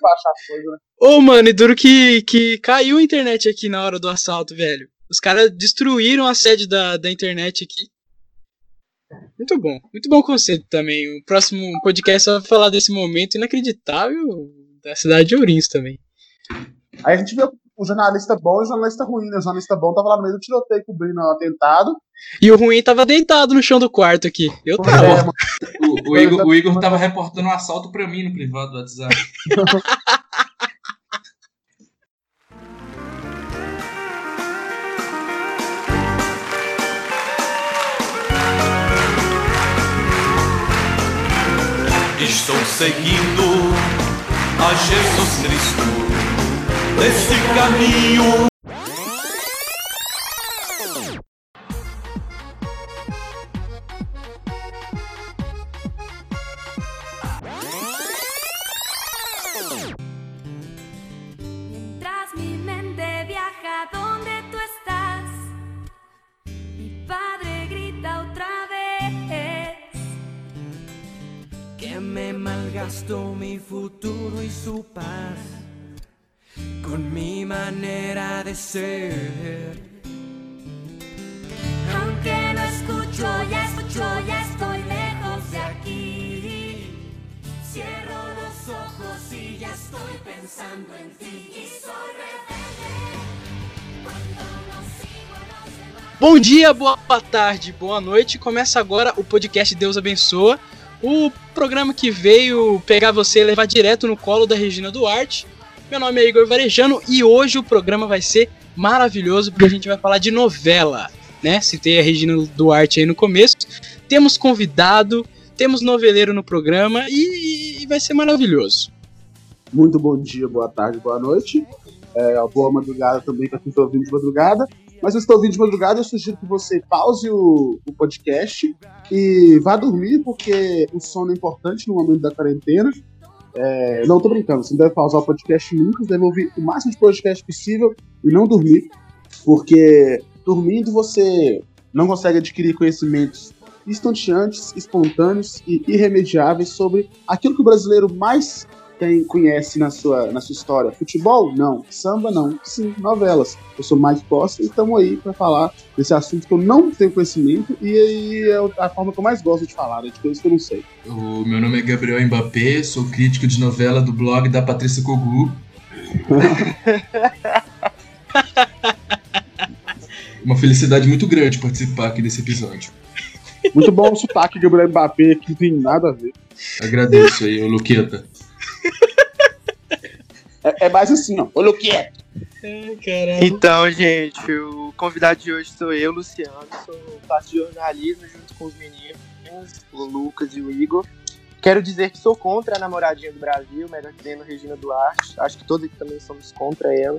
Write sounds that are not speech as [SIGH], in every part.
baixar as coisas, né? Ô, mano, e duro que, que caiu a internet aqui na hora do assalto, velho. Os caras destruíram a sede da, da internet aqui. Muito bom, muito bom conceito também. O próximo podcast vai falar desse momento inacreditável da cidade de Ourinhos também. Aí a gente viu um jornalista bom e um jornalista ruim, né? O jornalista bom tava lá no meio do tiroteio cobrindo o atentado. E o ruim tava deitado no chão do quarto aqui. Eu tava. é. O, o Igor, o Igor tava reportando um assalto pra mim no privado do WhatsApp. [LAUGHS] Estou seguindo a Jesus Cristo Es camino. Tras mi mente viaja, ¿dónde tú estás? Mi padre grita otra vez Que me malgastó mi futuro y su paz con mi manera de ser. Aunque no escucho, ya escucho, ya estoy lejos de aquí. Cierro los ojos y ya estoy pensando en ti. Y soy rebelde cuando no sigo a los demás. Bom dia, boa tarde, boa noite. Começa agora o podcast Deus Abençoa. O programa que veio pegar você e levar direto no colo da Regina Duarte. Meu nome é Igor Varejano e hoje o programa vai ser maravilhoso porque a gente vai falar de novela, né? Citei a Regina Duarte aí no começo. Temos convidado, temos noveleiro no programa e, e vai ser maravilhoso. Muito bom dia, boa tarde, boa noite. É, boa madrugada também para quem está ouvindo de madrugada. Mas se está ouvindo de madrugada, eu sugiro que você pause o, o podcast e vá dormir, porque o sono é importante no momento da quarentena. É, não tô brincando, você deve pausar o podcast nunca, deve ouvir o máximo de podcast possível e não dormir, porque dormindo você não consegue adquirir conhecimentos instanteantes, espontâneos e irremediáveis sobre aquilo que o brasileiro mais tem, conhece na sua, na sua história. Futebol? Não. Samba? Não. Sim, novelas. Eu sou mais Costa e estamos aí para falar desse assunto que eu não tenho conhecimento e, e é a forma que eu mais gosto de falar, né, de coisas que eu não sei. O meu nome é Gabriel Mbappé, sou crítico de novela do blog da Patrícia Kogu. [LAUGHS] Uma felicidade muito grande participar aqui desse episódio. Muito bom o sotaque de Gabriel Mbappé, que não tem nada a ver. Agradeço aí, ô Luqueta. É, é mais assim, ó. Olha o que é. Ai. Então, gente, o convidado de hoje sou eu, Luciano. Sou, faço jornalismo junto com os meninos, o Lucas e o Igor. Quero dizer que sou contra a namoradinha do Brasil, melhor dizendo Regina Duarte. Acho que todos aqui também somos contra ela.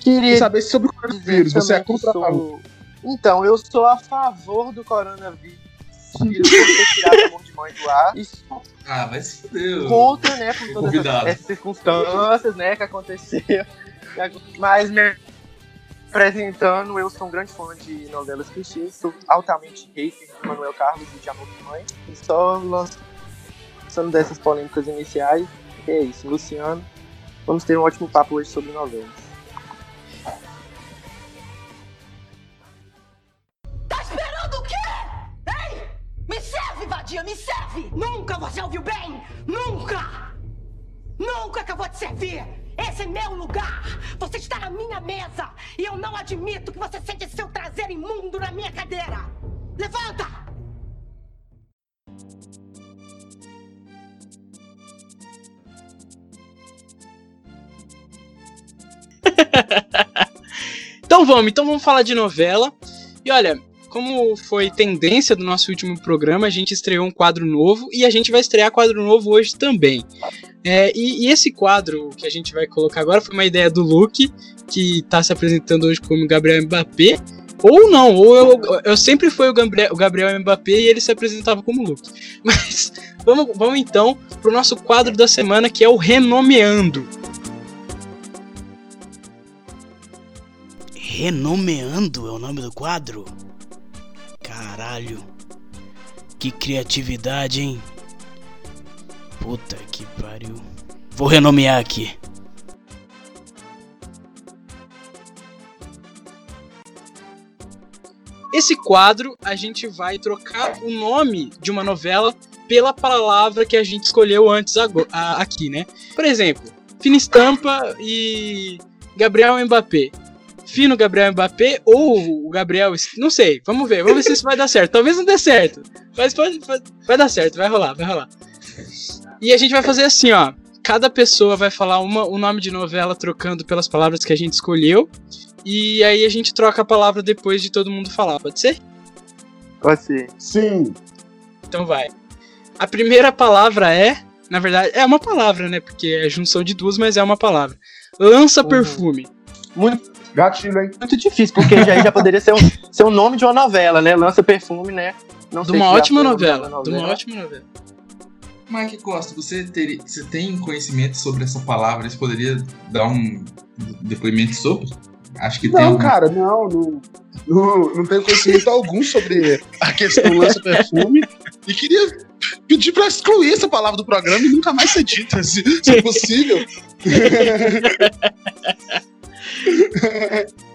Queria Queria saber sobre o coronavírus. Você é contra a favor? sou... Então, eu sou a favor do coronavírus. Tirado o amor de mãe do ar. Ah, fuder. ô. contra, né, por todas essas, essas circunstâncias, né, que aconteceram. Mas me apresentando, eu sou um grande fã de novelas clichês, sou altamente hater de Manuel Carlos e de Amor de Mãe. E só lançando dessas polêmicas iniciais, é isso, Luciano. Vamos ter um ótimo papo hoje sobre novelas. Me serve, vadia, me serve! Nunca você ouviu bem! Nunca! Nunca vou te servir! Esse é meu lugar! Você está na minha mesa! E eu não admito que você sente seu traseiro imundo na minha cadeira! Levanta! [LAUGHS] Então vamos, então vamos falar de novela. E olha, como foi tendência do nosso último programa, a gente estreou um quadro novo e a gente vai estrear quadro novo hoje também. É, e, e esse quadro que a gente vai colocar agora foi uma ideia do Luke, que está se apresentando hoje como Gabriel Mbappé. Ou não, ou eu, eu sempre fui o Gabriel, o Gabriel Mbappé e ele se apresentava como Luke. [LAUGHS] Mas vamos, vamos então pro nosso quadro da semana que é o Renomeando. Renomeando é o nome do quadro? Caralho. Que criatividade, hein? Puta que pariu. Vou renomear aqui. Esse quadro a gente vai trocar o nome de uma novela pela palavra que a gente escolheu antes aqui, né? Por exemplo, Fina Estampa e Gabriel Mbappé. Fino Gabriel Mbappé ou o Gabriel. Não sei, vamos ver, vamos ver se isso vai dar certo. Talvez não dê certo, mas pode, pode- vai dar certo, vai rolar, vai rolar. E a gente vai fazer assim, ó. Cada pessoa vai falar uma, o nome de novela trocando pelas palavras que a gente escolheu. E aí a gente troca a palavra depois de todo mundo falar, pode ser? Pode ser. Sim. Então vai. A primeira palavra é. Na verdade, é uma palavra, né? Porque é junção de duas, mas é uma palavra. Lança perfume. Muito, Gatilho, hein? muito difícil, porque já, já poderia ser um, [LAUGHS] ser um nome de uma novela, né? Lança perfume, né? Não De uma ótima novela. De uma ótima novela. Mike Costa, você, teria, você tem conhecimento sobre essa palavra? Você poderia dar um depoimento sobre? Acho que tem. Não, cara, não, não, não, não tenho conhecimento algum sobre a questão lança-perfume. E queria pedir pra excluir essa palavra do programa e nunca mais ser dita, se, se é possível. [LAUGHS] [LAUGHS]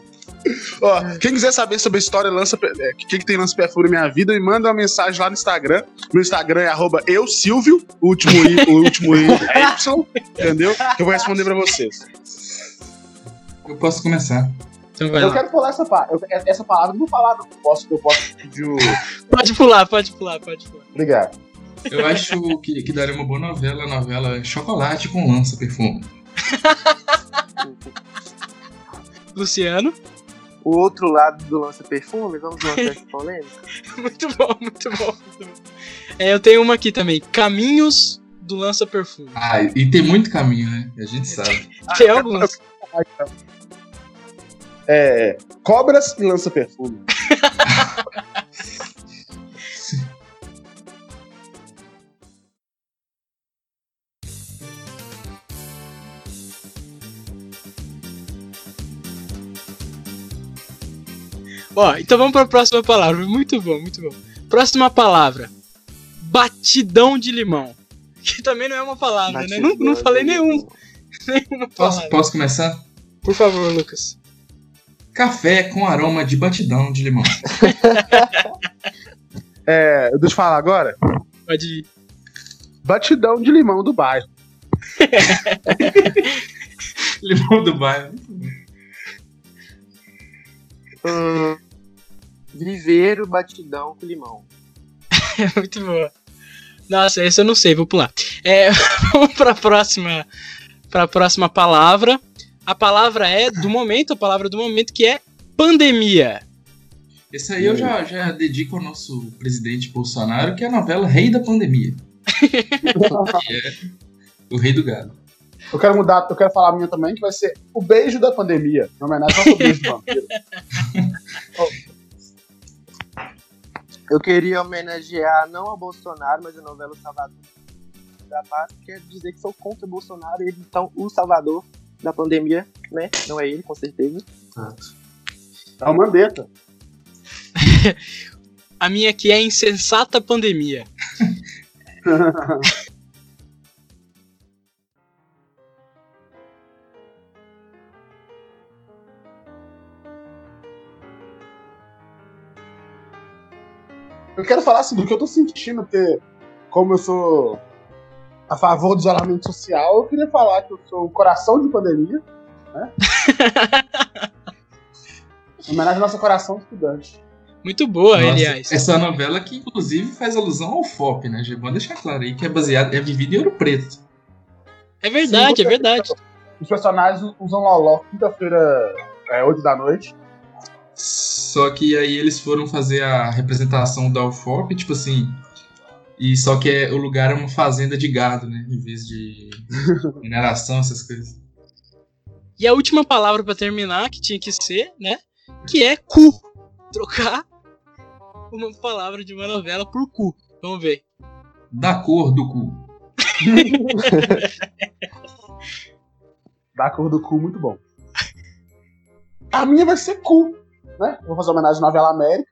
Ó, quem quiser saber sobre a história lança é, o que, que tem lança perfume na minha vida, me manda uma mensagem lá no Instagram. Meu Instagram é arroba eu Silvio, o último i, o último i [LAUGHS] é Y, entendeu? Que eu vou responder pra vocês. Eu posso começar. Então vai Eu lá. quero falar essa palavra. Essa palavra eu não vou falar, não. Eu posso, eu posso pedir o. Pode pular, pode pular, pode pular. Obrigado. Eu acho que, que daria uma boa novela, a novela Chocolate com Lança Perfume. [LAUGHS] Luciano. O outro lado do lança perfume, vamos lançar [LAUGHS] essa polêmica? Muito bom, muito bom, muito bom. É, eu tenho uma aqui também. Caminhos do Lança Perfume. Ah, e tem muito caminho, né? A gente sabe. [LAUGHS] Tem alguns. É. Cobras e lança-perfume. [LAUGHS] Ó, então vamos para a próxima palavra. Muito bom, muito bom. Próxima palavra. Batidão de limão. [LAUGHS] Que também não é uma palavra, né? Não, não falei nenhum, [LAUGHS] nenhuma Posso, palavra. posso começar? Por favor, Lucas. Café com aroma de batidão de limão. [LAUGHS] É. Deixa eu falar agora. Pode ir. Batidão de limão do bairro. limão do bairro. Hum, viveiro batidão com limão. [LAUGHS] muito boa. Nossa, esse eu não sei, vou pular. É, [LAUGHS] vamos para a próxima, para a próxima palavra. A palavra é do momento, a palavra do momento que é pandemia. Esse aí eu já, já dedico ao nosso presidente Bolsonaro, que é a novela Rei da Pandemia. que [LAUGHS] é o Rei do Gado. Eu quero mudar, eu quero falar a minha também, que vai ser o beijo da pandemia. Em homenagem ao beijo do vampiro. Eu queria homenagear não ao Bolsonaro, mas a novela Salvador da Paz, quer dizer que sou contra o Bolsonaro e ele, então o salvador da pandemia, né? Não é ele, com certeza. É o Mandetta. A minha aqui é insensata pandemia. [LAUGHS] Eu quero falar assim do que eu tô sentindo, porque como eu sou a favor do isolamento social, eu queria falar que eu sou o coração de pandemia, né? [LAUGHS] Em homenagem ao nosso coração de estudante. Muito boa, Nossa, aliás. Essa novela que inclusive faz alusão ao FOP, né? Já vou deixar claro aí que é baseado, é vivido em Ouro Preto. É verdade, Sim, é verdade. Os personagens usam loló quinta-feira, é, 8 da noite. Só que aí eles foram fazer a representação da UFOP, tipo assim. E só que é, o lugar é uma fazenda de gado, né? Em vez de [LAUGHS] mineração, essas coisas. E a última palavra pra terminar, que tinha que ser, né? Que é cu. Trocar uma palavra de uma novela por cu. Vamos ver. Da cor do cu. [LAUGHS] Da cor do cu, muito bom. A minha vai ser cu, né? Vou fazer homenagem à novela América.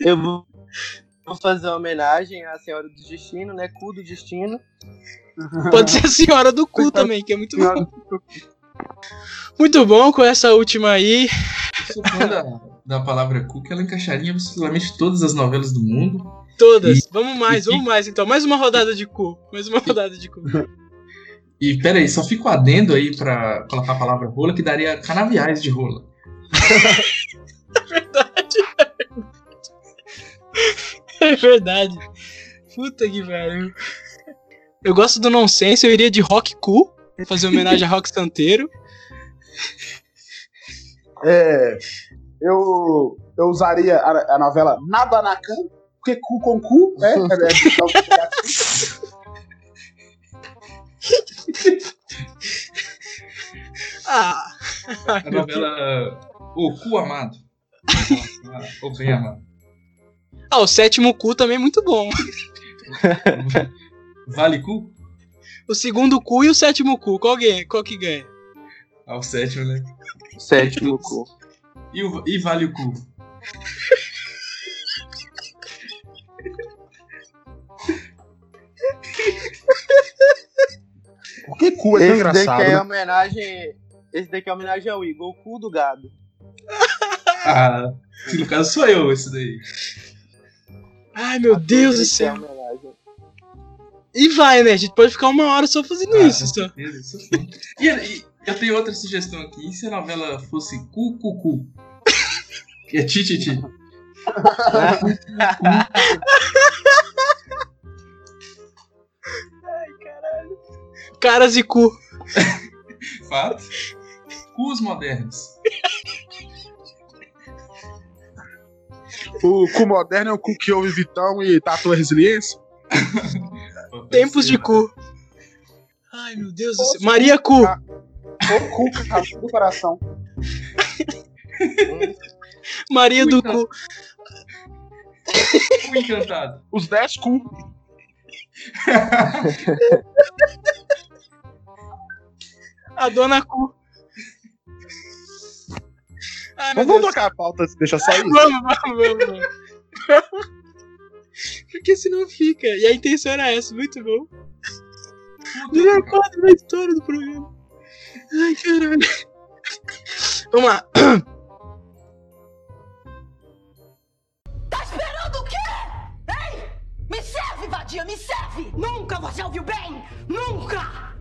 Eu vou fazer uma homenagem à Senhora do Destino, né? Cu do Destino. [LAUGHS] Pode ser a senhora do cu também, que é muito bom. Muito bom com essa última aí. Eu sou fã da, da palavra cu, que ela encaixaria absolutamente todas as novelas do mundo. Todas. E- vamos mais, e- vamos mais então. Mais uma rodada de cu. Mais uma rodada de cu. E pera aí, só fico adendo aí pra colocar a palavra rola, que daria canaviais de rola. [LAUGHS] É verdade. Puta que pariu. Eu gosto do nonsense, eu iria de rock cu. Pra fazer homenagem a [LAUGHS] rock santeiro. É, eu, eu usaria a, a novela Nabanacan, porque cu com cu, né? [LAUGHS] É, é, Ah. A novela O Cu Amado. O Bem Amado. Ah, o sétimo cu também é muito bom. [LAUGHS] Vale Cu? O segundo cu e o sétimo cu. Qual, ganha? Qual que ganha? Ah, o sétimo, né? Sétimo cu. E, o, e Vale o Cu? Por que cu é tão Esse daqui engraçado? é né? homenagem. Esse daqui é homenagem ao Igor, o cu do gado. Ah, no caso sou eu, esse daí. Ai, meu Deus do Esse é céu. E vai, né? A gente pode ficar uma hora só fazendo Ah, isso. com Só. certeza, isso sim. E, e eu tenho outra sugestão aqui. E se a novela fosse Cu Cu Cu? Que [LAUGHS] é Ti Ti Ti. Caras e cu. Fato. Cus modernos. O cu moderno é o cu que ouve Vitão e tatua resiliência. [LAUGHS] Tempos de cu. Ai, meu Deus do céu. Maria Cu. O cu cara, do coração. [LAUGHS] Maria do cu. Cu encantado. Os 10 cu. A dona cu. Ai, Vamos Deus. trocar a pauta, deixa só isso. Vamos, vamos, vamos, vamos. Porque senão fica. E a intenção era essa, muito bom. Melhor quadro da história do programa. Ai, caralho. Vamos lá. Tá esperando o quê? Hein? Me serve, vadia, me serve! Nunca você ouviu bem! Nunca!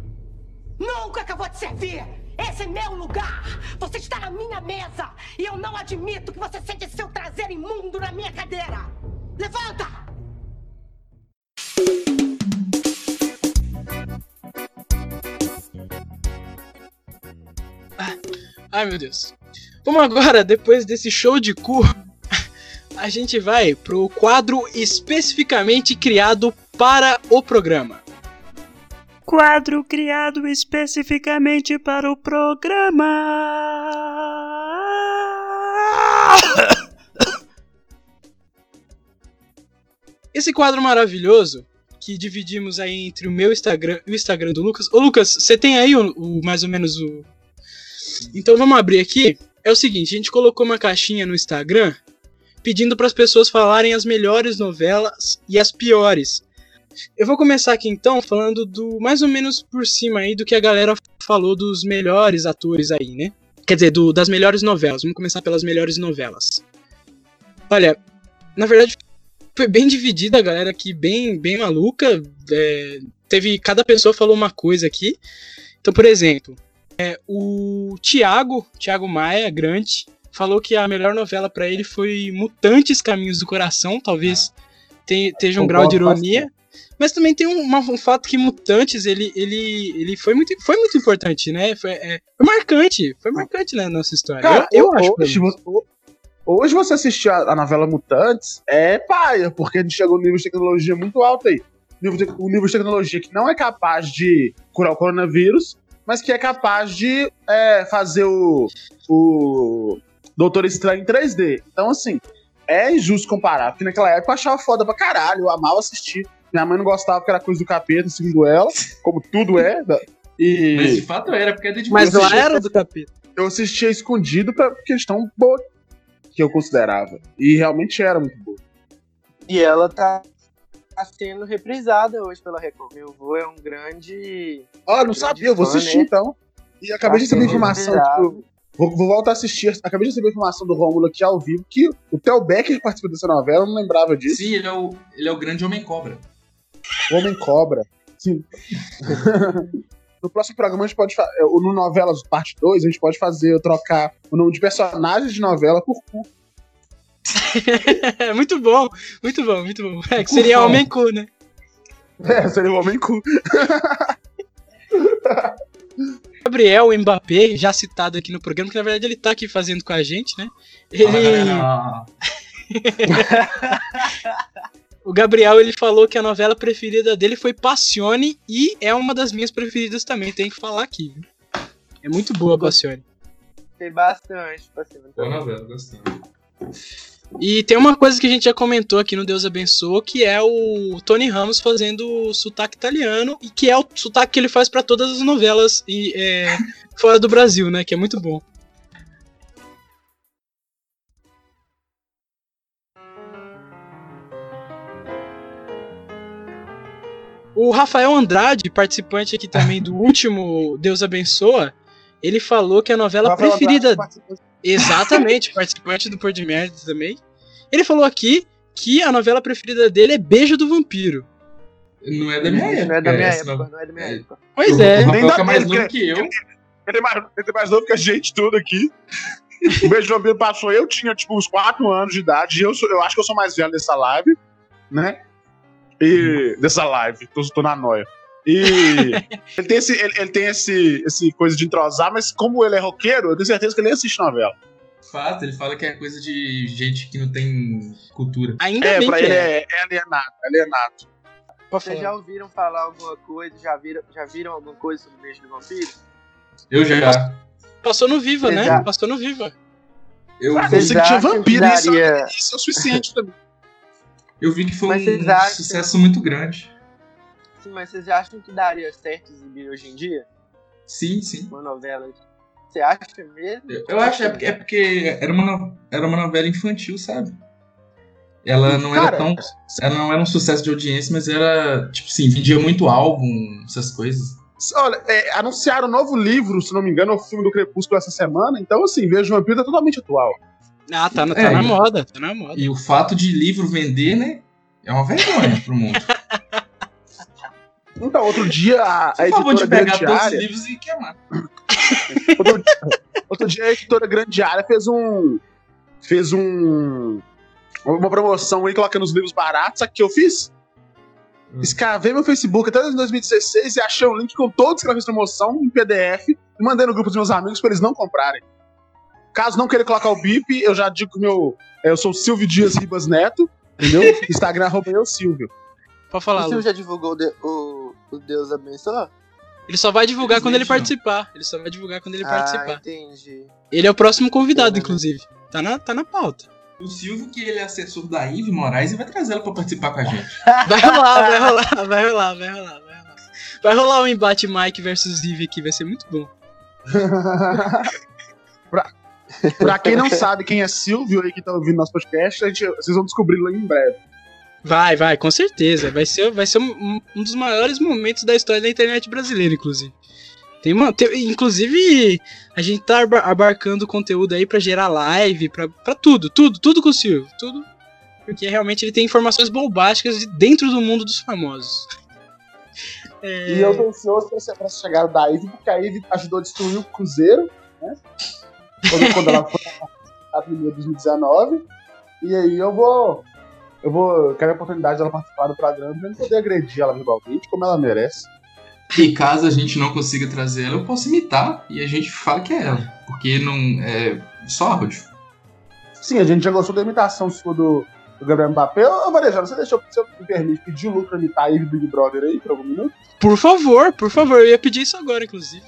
Nunca que eu vou te servir! Esse é meu lugar! Você está na minha mesa! E eu não admito que você sente seu traseiro imundo na minha cadeira! Levanta! Ai, meu Deus. Vamos agora, depois desse show de cu, [LAUGHS] a gente vai pro quadro especificamente criado para o programa. Quadro criado especificamente para o programa. Esse quadro maravilhoso que dividimos aí entre o meu Instagram e o Instagram do Lucas. Ô Lucas, você tem aí o, o- mais ou menos o. Então vamos abrir aqui. É o seguinte, a gente colocou uma caixinha no Instagram pedindo para as pessoas falarem as melhores novelas e as piores. Eu vou começar aqui então falando do mais ou menos por cima aí do que a galera falou dos melhores atores aí, né? Quer dizer, do- das melhores novelas. Vamos começar pelas melhores novelas. Olha, na verdade foi bem dividida a galera aqui, bem, bem maluca. é, teve. Cada pessoa falou uma coisa aqui. Então, por exemplo, é, o Thiago, Thiago Maia, grande, falou que a melhor novela pra ele foi Mutantes Caminhos do Coração. Talvez te- esteja um grau de ironia. Mas também tem um, um fato que Mutantes, ele, ele, ele foi, muito, foi muito importante, né? Foi, é, foi marcante. Foi marcante na nossa história. Cara, eu, eu acho. pelo hoje, hoje você assistir a, a novela Mutantes é paia, porque a gente chegou num nível de tecnologia muito alto aí. Nível de- Um nível de tecnologia que não é capaz de curar o coronavírus, mas que é capaz de é, fazer o, o Doutor Estranho em 3D. Então, assim, é injusto comparar, porque naquela época eu achava foda pra caralho, eu amava assistir. Minha mãe não gostava porque era coisa do capeta, segundo ela, como tudo é. da- Mas de E fato era, porque é de Mas Eu era do capeta. eu assistia escondido pra questão boa que eu considerava. E realmente era muito boa. E ela tá, sendo reprisada hoje pela Record. Meu avô é um grande. Ah, não sabia, eu vou assistir né? então. E acabei de Tá receber sendo informação, tipo, vou, vou voltar a assistir. Acabei de receber informação do Rômulo aqui ao vivo que o Theo Becker participa dessa novela, eu não lembrava disso. Sim, ele é o, ele é o grande homem cobra. Homem Cobra. Sim. [LAUGHS] no próximo programa a gente pode fazer. No Novelas Parte 2, a gente pode fazer, eu trocar o nome de personagens de novela por cu. É [LAUGHS] muito bom, muito bom, muito bom. É que seria. Homem Cu, né? [LAUGHS] É, seria o Homem Cu. [LAUGHS] Gabriel Mbappé, já citado aqui no programa, que na verdade ele tá aqui fazendo com a gente, né? Ele. O Gabriel ele falou que a novela preferida dele foi Passione e é uma das minhas preferidas também, tem que falar aqui. viu? É muito boa Passione. Tem bastante. Assim, Boa novela, gostei. E tem uma coisa que a gente já comentou aqui no Deus Abençoa, que é o Tony Ramos fazendo o sotaque italiano, e que é o sotaque que ele faz pra todas as novelas e, é, [LAUGHS] fora do Brasil, né? Que é muito bom. O Rafael Andrade, participante aqui também do último Deus Abençoa, ele falou que a novela Rafael preferida Andrade Exatamente, participante do Por de Merda também. Ele falou aqui que a novela preferida dele é Beijo do Vampiro. Não é da minha época. Não é da minha época, não é da minha É. época. Pois O é. Rafael Nem dá que é mais novo que eu. Ele é mais, ele é mais novo que a gente, tudo aqui. O Beijo do Vampiro passou, eu tinha, tipo, uns 4 anos de idade, e eu, sou- eu acho que eu sou mais velho dessa live, né? E. Dessa live, tô, tô na noia. E. [LAUGHS] ele tem, esse, ele, ele tem esse, esse coisa de entrosar, mas como ele é roqueiro, eu tenho certeza que ele nem assiste novela. Fato, ele fala que é coisa de gente que não tem cultura. Ainda É, bem pra que ele é. é, é alienado, alienado. Pode Vocês falar. já ouviram falar alguma coisa? Já viram, já viram alguma coisa sobre o beijo do vampiro? Eu já. Passou no Viva, né? Exato. Passou no Viva. Eu, Ah, eu Vocês sei que tinha vampiro, isso, daria- isso é o suficiente mim. Eu vi que foi Mas um acham- sucesso muito grande. Sim, mas vocês acham que daria certo exibir hoje em dia? Sim, sim. Uma novela? Você acha mesmo? Eu, eu acho é porque, é porque era, uma, era uma novela infantil, sabe? Ela não Cara, era tão. Ela não era um sucesso de audiência, mas era, tipo assim, vendia muito álbum, essas coisas. Olha, é, anunciaram um novo livro, se não me engano, é o filme do Crepúsculo essa semana, então assim, Vejo o Vampiro tá totalmente atual. Ah, tá, na- tá É, na moda. Tá na moda. E o fato de livro vender, né? É uma vergonha pro mundo. Então, outro dia a, a Por favor, de editora pegar Grande todos os Área, livros e queimar. outro, outro dia a editora Grande Área fez um fez um uma promoção aí colocando os livros baratos, sabe o que eu fiz? Hum. Escavei meu Facebook até em 2016 e achei um link com todos que ela fez promoção em PDF e mandei no grupo dos meus amigos pra eles não comprarem. Caso não queira colocar o bip, eu já digo que o meu. é, Eu sou o Silvio Dias Ribas Neto, entendeu? [LAUGHS] Instagram arroba eu Silvio. Pode falar, o Silvio Lu. já divulgou o, de- o, o Deus abençoe? Ele só vai divulgar quando ele participar. Ele só vai divulgar quando ele ah, participar. entendi. Ele é o próximo convidado, inclusive. Tá na, tá na pauta. O Silvio, que ele é assessor da Ive Moraes, e vai trazer ela pra participar com a gente. [LAUGHS] Vai rolar, vai rolar, vai rolar, vai rolar, vai rolar. Vai rolar um embate Mike versus Eve aqui, vai ser muito bom. pra, [LAUGHS] pra quem não sabe quem é Silvio aí que tá ouvindo nosso podcast, a gente, vocês vão descobri-lo aí em breve. Vai, vai, com certeza. Vai ser, vai ser um, um dos maiores momentos da história da internet brasileira, inclusive. Tem uma, tem- inclusive, a gente tá abarcando conteúdo aí pra gerar live, pra, pra tudo, tudo, tudo com o Silvio, tudo. Porque realmente ele tem informações bombásticas de dentro do mundo dos famosos. É, [LAUGHS] E eu tô ansioso pra, pra chegada da Ivy, porque a Ivy ajudou a destruir o Cruzeiro, né? Quando, quando ela foi a primeira 2019. E aí eu vou. Eu vou. Quero a oportunidade dela participar do programa pra eu poder agredir ela verbalmente, como ela merece. E caso a gente não consiga trazer ela, eu posso imitar e a gente fala que é ela. Porque não é só áudio. Sim, a gente já gostou da imitação sua do, do Gabriel Mbappé. Ô, Varejano, você deixou, você me permite pedir o Lu pra imitar a Ivy Big Brother aí por algum minuto? Por favor, por favor, eu ia pedir isso agora, inclusive.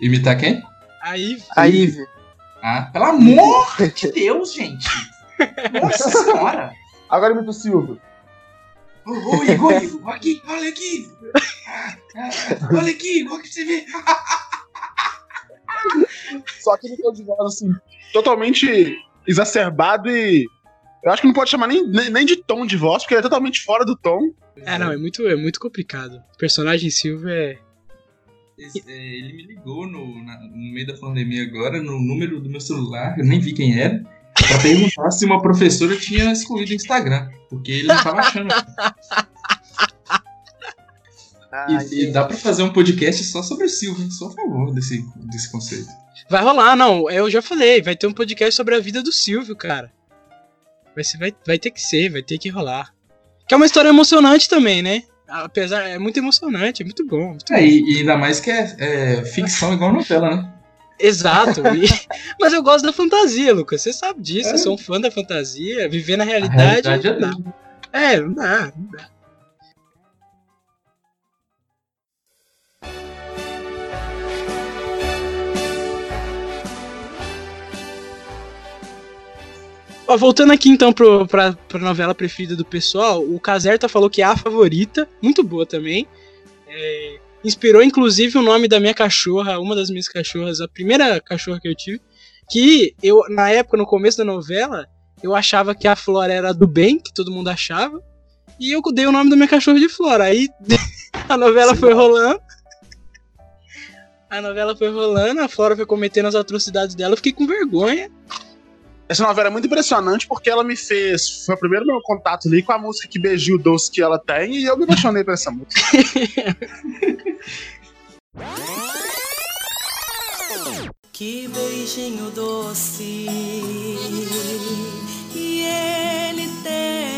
Imitar quem? Aí, A Ive. Ah, pelo amor de Deus, gente. Nossa senhora. Agora imita o Silvio. Ô, ô, Igor, Igor, aqui, olha aqui. Olha aqui, olha que você vê. Só que ele tem de voz assim, totalmente exacerbado e. Eu acho que não pode chamar nem, nem, nem de tom de voz, porque ele é totalmente fora do tom. É, não, é muito, é muito complicado. O personagem Silvio é. Esse- é, ele me ligou no, na- no meio da pandemia agora, no número do meu celular, eu nem vi quem era, pra perguntar se uma professora tinha excluído o Instagram. Porque ele não tava achando. Ai, E, e dá pra fazer um podcast só sobre o Silvio? Sou a favor desse, desse conceito. Vai rolar, não. Eu já falei, vai ter um podcast sobre a vida do Silvio, cara. Vai, ser, vai, vai ter que ser, vai ter que rolar. Que é uma história emocionante também, né? Apesar, é muito emocionante, é muito bom. Muito É, bom. e, e ainda mais que é, é ficção igual novela, né? Exato. e- [LAUGHS] mas eu gosto da fantasia, Lucas. Você sabe disso. É. Eu sou um fã da fantasia. Viver na A realidade. realidade é não dá. É, não dá, não dá. Voltando aqui então pro, pra, pra novela preferida do pessoal, o Caserta falou que é a favorita, muito boa também. É, inspirou inclusive o nome da minha cachorra, uma das minhas cachorras, a primeira cachorra que eu tive, que eu, na época, no começo da novela, eu achava que a Flora era do bem, que todo mundo achava, e eu dei o nome da minha cachorra de Flora. Aí [LAUGHS] a novela foi rolando. A novela foi rolando, a Flora foi cometendo as atrocidades dela, eu fiquei com vergonha. Essa novela é muito impressionante porque ela me fez. Foi o primeiro meu contato ali com a música Que Beijinho Doce que ela tem e eu me apaixonei por essa música. [LAUGHS] Que beijinho doce que ele tem.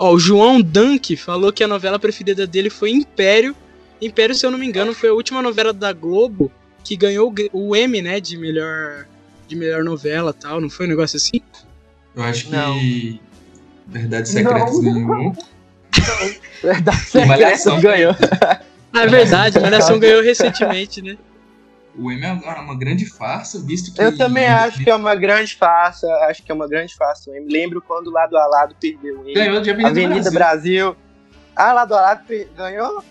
Ó, o João Dunk falou que a novela preferida dele foi Império. Império, se eu não me engano, foi a última novela da Globo que ganhou o M, né, de melhor de melhor novela, tal, não foi um negócio assim? Eu acho que. Não. Verdades Secretas nenhum. Verdade, E Malhação. secreta ganhou. Ah, é verdade, Malhação ganhou recentemente, né? O M é uma uma grande farsa, visto que. Eu também acho que é uma grande farsa. Acho que é uma grande farsa. Eu me lembro quando o lado a lado perdeu ele. Ganhou de Avenida, Avenida Brasil. Brasil. Ah, lado a lado per- ganhou?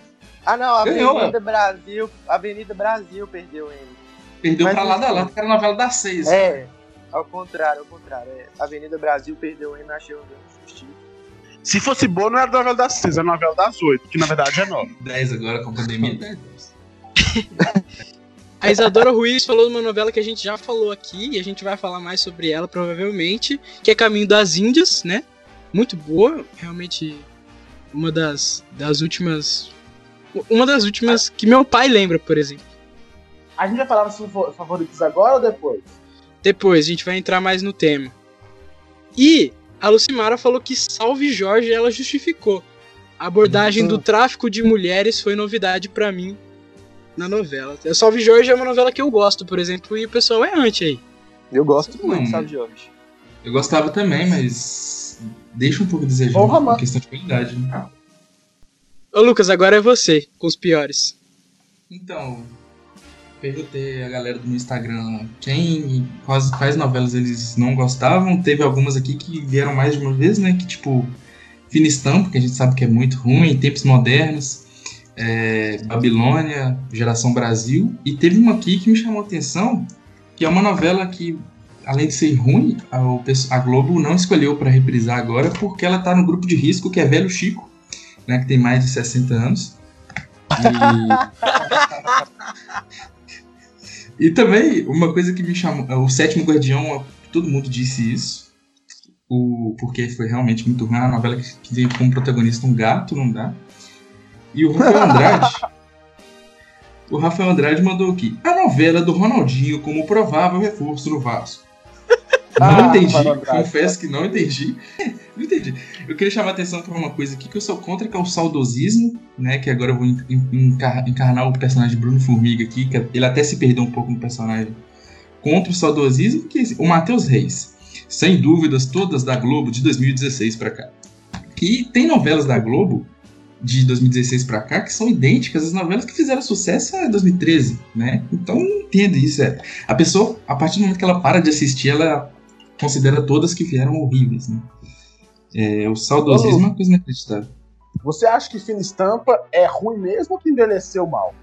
Ah, não, Ganhou, Avenida Brasil. Avenida Brasil perdeu ele. Perdeu Mas pra da enfim. lado, que era a novela das seis. É, ao contrário, ao contrário. É. Avenida Brasil perdeu ele, achei uma grande justiça. Se fosse boa, não era novela das seis, era novela das oito, que na verdade é nove. 10 agora com a pandemia. 10. [LAUGHS] A Isadora Ruiz falou de uma novela que a gente já falou aqui e a gente vai falar mais sobre ela provavelmente, que é Caminho das Índias, né? Muito boa, realmente uma das, das últimas uma das últimas que meu pai lembra, por exemplo. A gente vai falar dos favor- favoritos agora ou depois? Depois a gente vai entrar mais no tema. E a Lucimara falou que Salve Jorge ela justificou. A abordagem do tráfico de mulheres foi novidade pra mim na novela. Salve Jorge é uma novela que eu gosto, por exemplo, e o pessoal é anti aí. Eu gosto Não, muito, mas- sabe, Jorge? Eu gostava também, mas. Deixa um pouco a desejar mano. questão de qualidade. Né? Ô Lucas, agora é você, com os piores. Então, perguntei a galera do meu Instagram quem, quais, quais novelas eles não gostavam. Teve algumas aqui que vieram mais de uma vez, né? Que tipo, Fina Estampa, que a gente sabe que é muito ruim, Tempos Modernos, é, Babilônia, Geração Brasil. E teve uma aqui que me chamou a atenção, que é uma novela que, além de ser ruim, a, a Globo não escolheu para reprisar agora, porque ela tá no grupo de risco, que é Velho Chico, né? Que tem mais de 60 anos. E... [LAUGHS] E também, uma coisa que me chamou. O Sétimo Guardião, todo mundo disse isso. O, porque foi realmente muito ruim. É uma novela que, veio como protagonista um gato, não dá. E o Rafael Andrade. o Rafael Andrade mandou aqui. A novela do Ronaldinho como provável reforço no Vasco. Não Ah, entendi, Rafael Andrade. confesso que não entendi. [LAUGHS] não entendi. Eu queria chamar a atenção para uma coisa aqui que eu sou contra, que é o saudosismo, né? Que agora eu vou en- en- encar- encarnar o personagem Bruno Formiga aqui, que ele até se perdeu um pouco no personagem. Contra o saudosismo, que é o Matheus Reis. Sem dúvidas, todas da Globo de 2016 para cá. E tem novelas da Globo de 2016 pra cá que são idênticas às novelas que fizeram sucesso em 2013, né? Então não entendo isso. É. A pessoa, a partir do momento que ela para de assistir, ela considera todas que vieram horríveis, né? É, o saudosismo é uma coisa inacreditável. Você acha que Fina Estampa é ruim mesmo ou que envelheceu mal?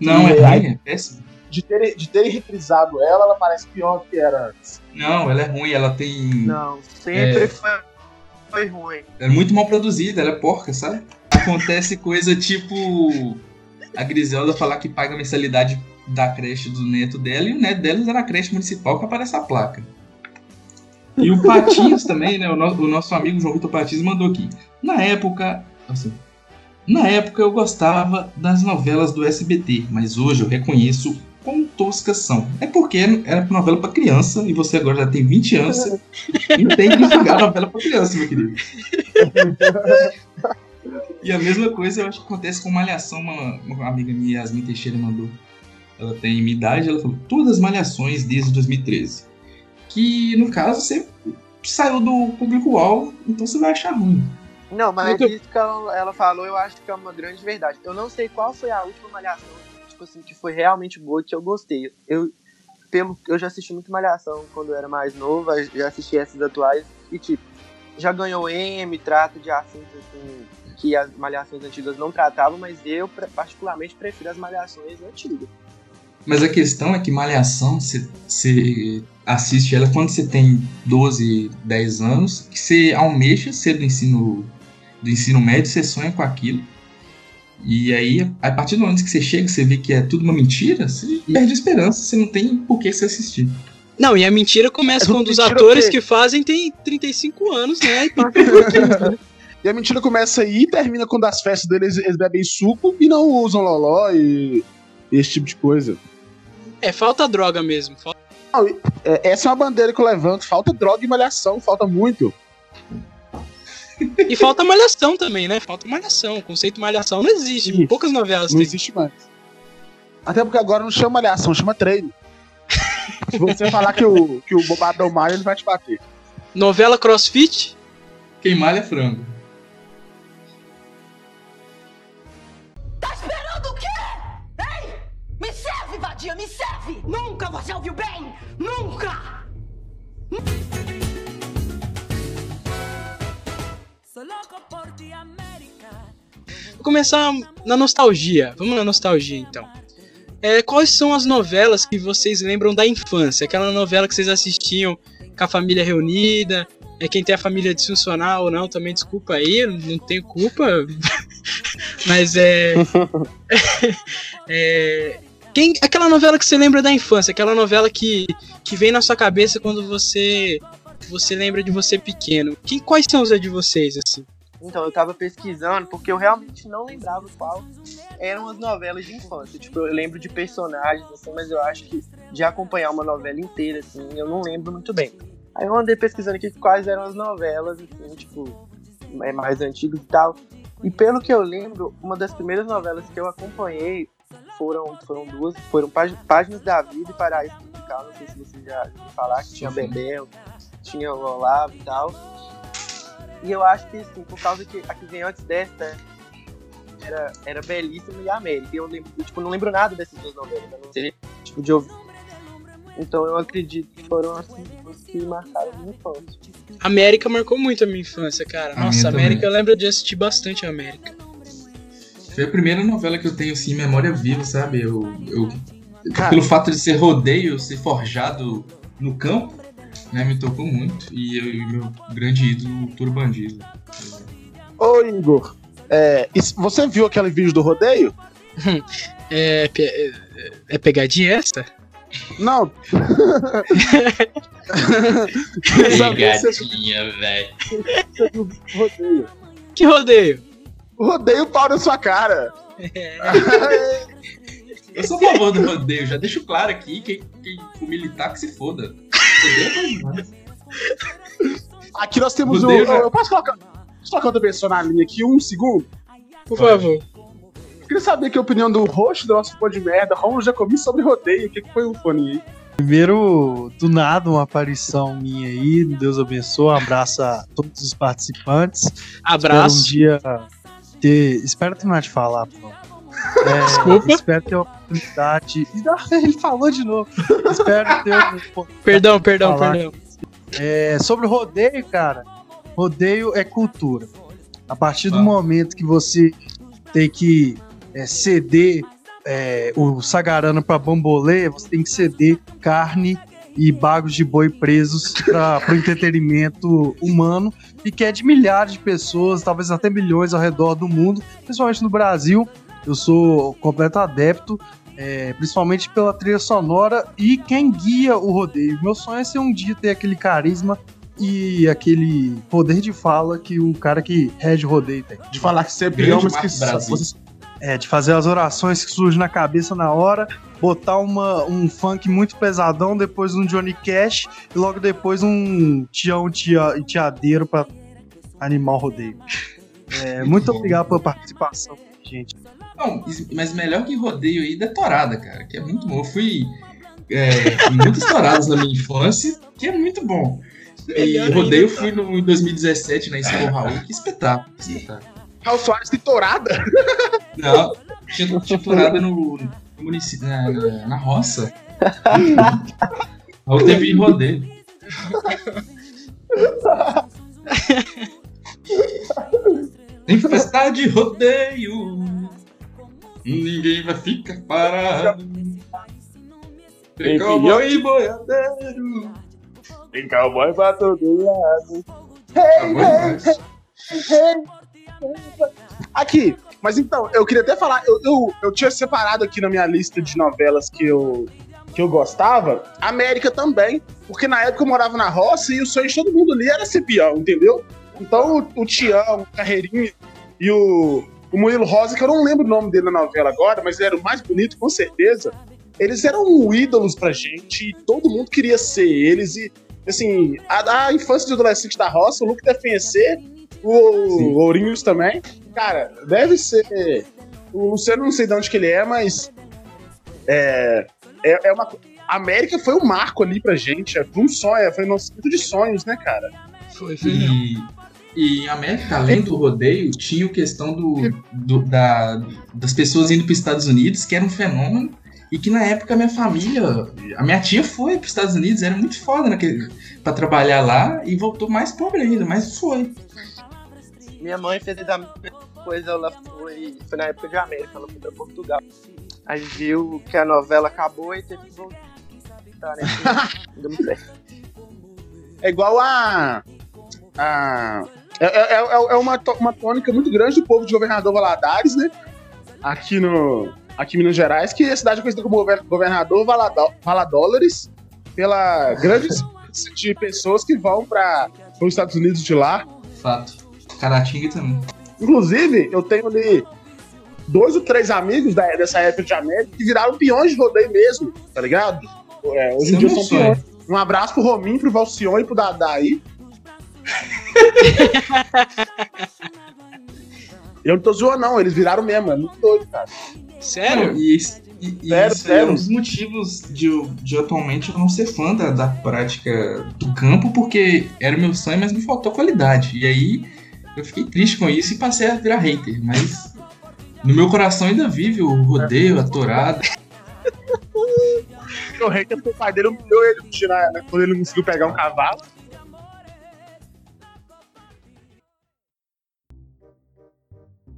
Não, E é aí- ruim, é péssimo. De terem de terem reprisado ela, ela parece pior do que era antes. Não, ela é ruim, ela tem. Não, sempre É. foi, foi ruim. Ela é muito mal produzida, ela é porca, sabe? Acontece coisa tipo a Griselda falar que paga a mensalidade da creche do neto dela e o neto dela é na creche municipal que aparece a placa. E o Patins também, né? O, no- o nosso amigo João Vitor Patins mandou aqui. Na época, assim, na época eu gostava das novelas do SBT, mas hoje eu reconheço quão toscas são. É porque era novela pra criança e você agora já tem 20 anos, você [LAUGHS] entende que jogar novela pra criança, meu querido. [LAUGHS] E a mesma coisa eu acho que acontece com Malhação, uma, uma amiga minha, Yasmin Teixeira, mandou. Ela tem minha idade, ela falou, todas as Malhações desde 2013. Que, no caso, você saiu do público-alvo, então você vai achar ruim. Não, mas Nunca- isso que ela, ela falou, eu acho que é uma grande verdade. Eu não sei qual foi a última malhação, tipo assim, que foi realmente boa, que eu gostei. Eu, pelo, eu já assisti muito malhação quando eu era mais novo, já assisti essas atuais, e tipo, já ganhou M, trata de assuntos assim, que as malhações antigas não tratavam, mas eu particularmente prefiro as malhações antigas. Mas a questão é que Malhação, você- assiste ela quando você tem 12, 10 anos, que você almeja ser do ensino, do ensino médio, você sonha com aquilo. E aí, a partir do momento que você chega, você vê que é tudo uma mentira, você perde a esperança, você não tem por que você assistir. Não, e a mentira começa É quando os atores que fazem têm 35 anos, né? [LAUGHS] E pica por 15? E a mentira começa aí e termina quando as festas deles eles bebem suco e não usam loló e esse tipo de coisa. É, falta droga mesmo. Falta... É, essa é uma bandeira que eu levanto. Falta droga e malhação, falta muito. E falta malhação também, né? Falta malhação. O conceito malhação não existe. Isso. Poucas novelas Não têm. existe mais. Até porque agora não chama malhação, chama treino. [LAUGHS] Se você falar que o, que o bobadão malha, ele vai te bater. Novela crossfit? Quem malha é frango. Nunca você ouviu bem! Nunca! Vou começar na nostalgia. Vamos na nostalgia, então. É, quais são as novelas que vocês lembram da infância? Aquela novela que vocês assistiam com a família reunida? É quem tem a família disfuncional ou não, também desculpa aí, não tenho culpa. [LAUGHS] Mas é. [LAUGHS] é quem, aquela novela que você lembra da infância, aquela novela que, que vem na sua cabeça quando você você lembra de você pequeno. Quem, quais são os de vocês, assim? Então, eu tava pesquisando porque eu realmente não lembrava qual eram as novelas de infância. Tipo, eu lembro de personagens, assim, mas eu acho que de acompanhar uma novela inteira, assim, eu não lembro muito bem. Aí eu andei pesquisando aqui quais eram as novelas, assim, tipo, é, mais antigas e tal. E pelo que eu lembro, uma das primeiras novelas que eu acompanhei foram, foram duas, foram Pá- Páginas da Vida e Paraíso Musical, não sei se você já ouviu falar, que tinha. Bebel, tinha o Olavo e tal. E eu acho que, assim, por causa que a que vem antes dessa era, era belíssima e a América. E eu, lembro, eu, tipo, não lembro nada dessas duas novelas, a não ser, tipo, de ouvir. Então eu acredito que foram assim, as que marcaram a minha infância. América marcou muito a minha infância, cara. A Nossa, América, também. eu lembro de assistir bastante a América. Foi a primeira novela que eu tenho, assim, em memória viva, sabe? Eu, eu, Cara. pelo fato de ser rodeio, ser forjado no campo, né, me tocou muito. E eu e meu grande ídolo, o Turo Bandido. Ô, Igor, é, você viu aquele vídeo do rodeio? É, pe- é, é pegadinha essa? Não. [LAUGHS] Você velho. Que rodeio? O rodeio pau na sua cara. [LAUGHS] Eu sou a favor do rodeio, já deixo claro aqui, quem, quem militar que se foda. É. Aqui nós temos o. Rodeio, né? Eu posso colocar, posso colocar outra pessoa na linha aqui, um segundo? Por Pode. favor. Queria saber que a opinião do host do nosso pô de merda, Romulo Jacobi, sobre rodeio. O que, que foi o fone aí? Primeiro, do nada, uma aparição minha aí. Deus abençoe. Um abraço a todos os participantes. Espero um Abraço. dia ter. Espero terminar de falar, pô. É, Desculpa. Espero ter a oportunidade. [LAUGHS] Ele falou de novo. espero ter Perdão, perdão, falar. perdão. É, sobre o rodeio, cara, rodeio é cultura. A partir do Ah. momento que você tem que é, ceder é, o sagarana para bambolê, você tem que ceder carne e bagos de boi presos para o entretenimento humano e que é de milhares de pessoas, talvez até milhões ao redor do mundo, principalmente no Brasil. Eu sou completo adepto, é, principalmente pela trilha sonora e quem guia o rodeio. Meu sonho é ser um dia ter aquele carisma e aquele poder de fala que o cara que rege o rodeio tem. De falar que você é peão, mas que Brasil. você É, de fazer as orações que surgem na cabeça na hora, botar uma, um funk muito pesadão, depois um Johnny Cash e logo depois um tião tia, e tiadeiro pra animar o rodeio. É, muito obrigado pela participação, gente. Não, mas melhor que rodeio aí da Torada, cara, que é muito bom. Eu fui é, muitas touradas na minha infância, que é muito bom. E Melhor rodeio eu ainda, fui no, em 2017 na Expo Raul, que espetáculo. que espetáculo. Raul Soares tem tourada. Não, tinha, tourada no, no município, na, na, na roça. Raul teve rodeio. Tempestade de rodeio. Ninguém vai ficar parado. Tem cowboy e boiadeiro. Tem cowboy pra todo lado. Tá bom demais. Aqui, mas então, eu queria até falar, eu, eu, eu tinha separado aqui na minha lista de novelas que eu, que eu gostava, América também, porque na época eu morava na roça e o sonho de todo mundo ali era ser peão, entendeu? Então o, o Tião, o Carreirinho e o, o Murilo Rosa, que eu não lembro o nome dele na novela agora, mas era o mais bonito, com certeza. Eles eram ídolos pra gente e todo mundo queria ser eles. E, assim, a, a infância de adolescente da roça, o Luke deve conhecer, o, Sim. o Ourinhos também. Cara, deve ser. O Luciano não sei de onde que ele é, mas. É. É, é uma. A América foi um marco ali pra gente. Foi um sonho, foi um nascimento de sonhos, né, cara? Foi, foi. E, e em América, além do rodeio, tinha a questão do, do- da, das pessoas indo para os Estados Unidos, que era um fenômeno, e que na época a minha família, a minha tia foi para os Estados Unidos, era muito foda naquele, pra trabalhar lá, e voltou mais pobre ainda, mas foi. Minha mãe fez a mesma coisa, ela foi, foi na época de América, ela foi pra Portugal. Aí viu que a novela acabou e teve que voltar, né? [LAUGHS] É igual a. a é, é, é- é uma, to- uma tônica muito grande do povo de governador Valadares, né? Aqui no. Aqui em Minas Gerais, que a cidade é conhecida como gover- governador Valado- Valadólares, pela grande [LAUGHS] de pessoas que vão para os Estados Unidos de lá. Fato. Caratinga também. Inclusive, eu tenho ali dois ou três amigos da- dessa época de América que viraram peões de rodeio mesmo, tá ligado? É, hoje em é dia meu são peões. Um abraço pro Rominho, pro Valcion e pro Dadá aí. [LAUGHS] Eu não tô zoando, não, eles viraram mesmo, é muito doido, cara. Sério? E, e- e Sério, isso sério. é um dos motivos de, eu- de atualmente eu não ser fã da, da prática do campo, porque era meu sonho, mas me faltou qualidade. E aí eu fiquei triste com isso e passei a virar hater. Mas no meu coração ainda vive o rodeio, a tourada. [LAUGHS] O rei que o pai dele humilhou ele no tirar, né, quando ele não conseguiu pegar um cavalo.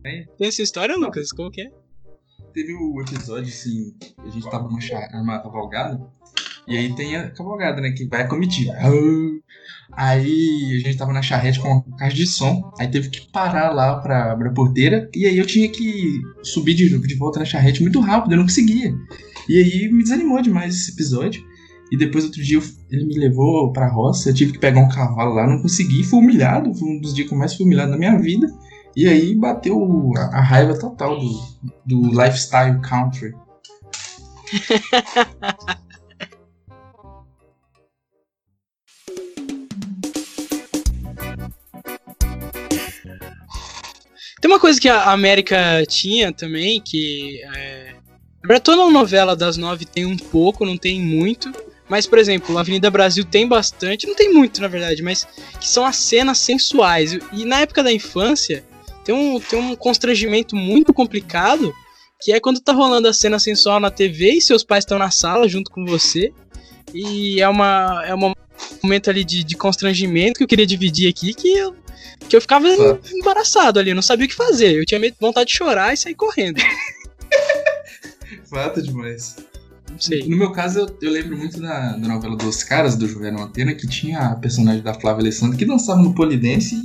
Tem essa história, Lucas? Como que é? Teve o episódio assim, a gente tava numa, numa cavalgada. E aí tem a cavalgada, né? Que vai a comitiva. Aí a gente tava na charrete com a caixa de som. Aí teve que parar lá pra abrir a porteira. E aí eu tinha que subir de, de volta na charrete muito rápido, eu não conseguia. E aí me desanimou demais esse episódio. E depois outro dia ele me levou pra roça, eu tive que pegar um cavalo lá, não consegui, fui humilhado, foi um dos dias que eu mais fui humilhado na minha vida. E aí bateu a, a raiva total do, do lifestyle country. [LAUGHS] Tem uma coisa que a América tinha também, que. É... Toda novela das nove tem um pouco, não tem muito. Mas, por exemplo, a Avenida Brasil tem bastante, não tem muito na verdade, mas que são as cenas sensuais. E na época da infância, tem tem um, tem um constrangimento muito complicado, que é quando tá rolando a cena sensual na TV e seus pais estão na sala junto com você. E é uma é um momento ali de, de constrangimento que eu queria dividir aqui, que eu, que eu ficava Fato. embaraçado ali, eu não sabia o que fazer. Eu tinha vontade de chorar e sair correndo. Fato demais. Não sei. No meu caso, eu, eu lembro muito da, da novela Dos Caras, do Juliano Antena, que tinha a personagem da Flávia Alessandra que dançava no polidense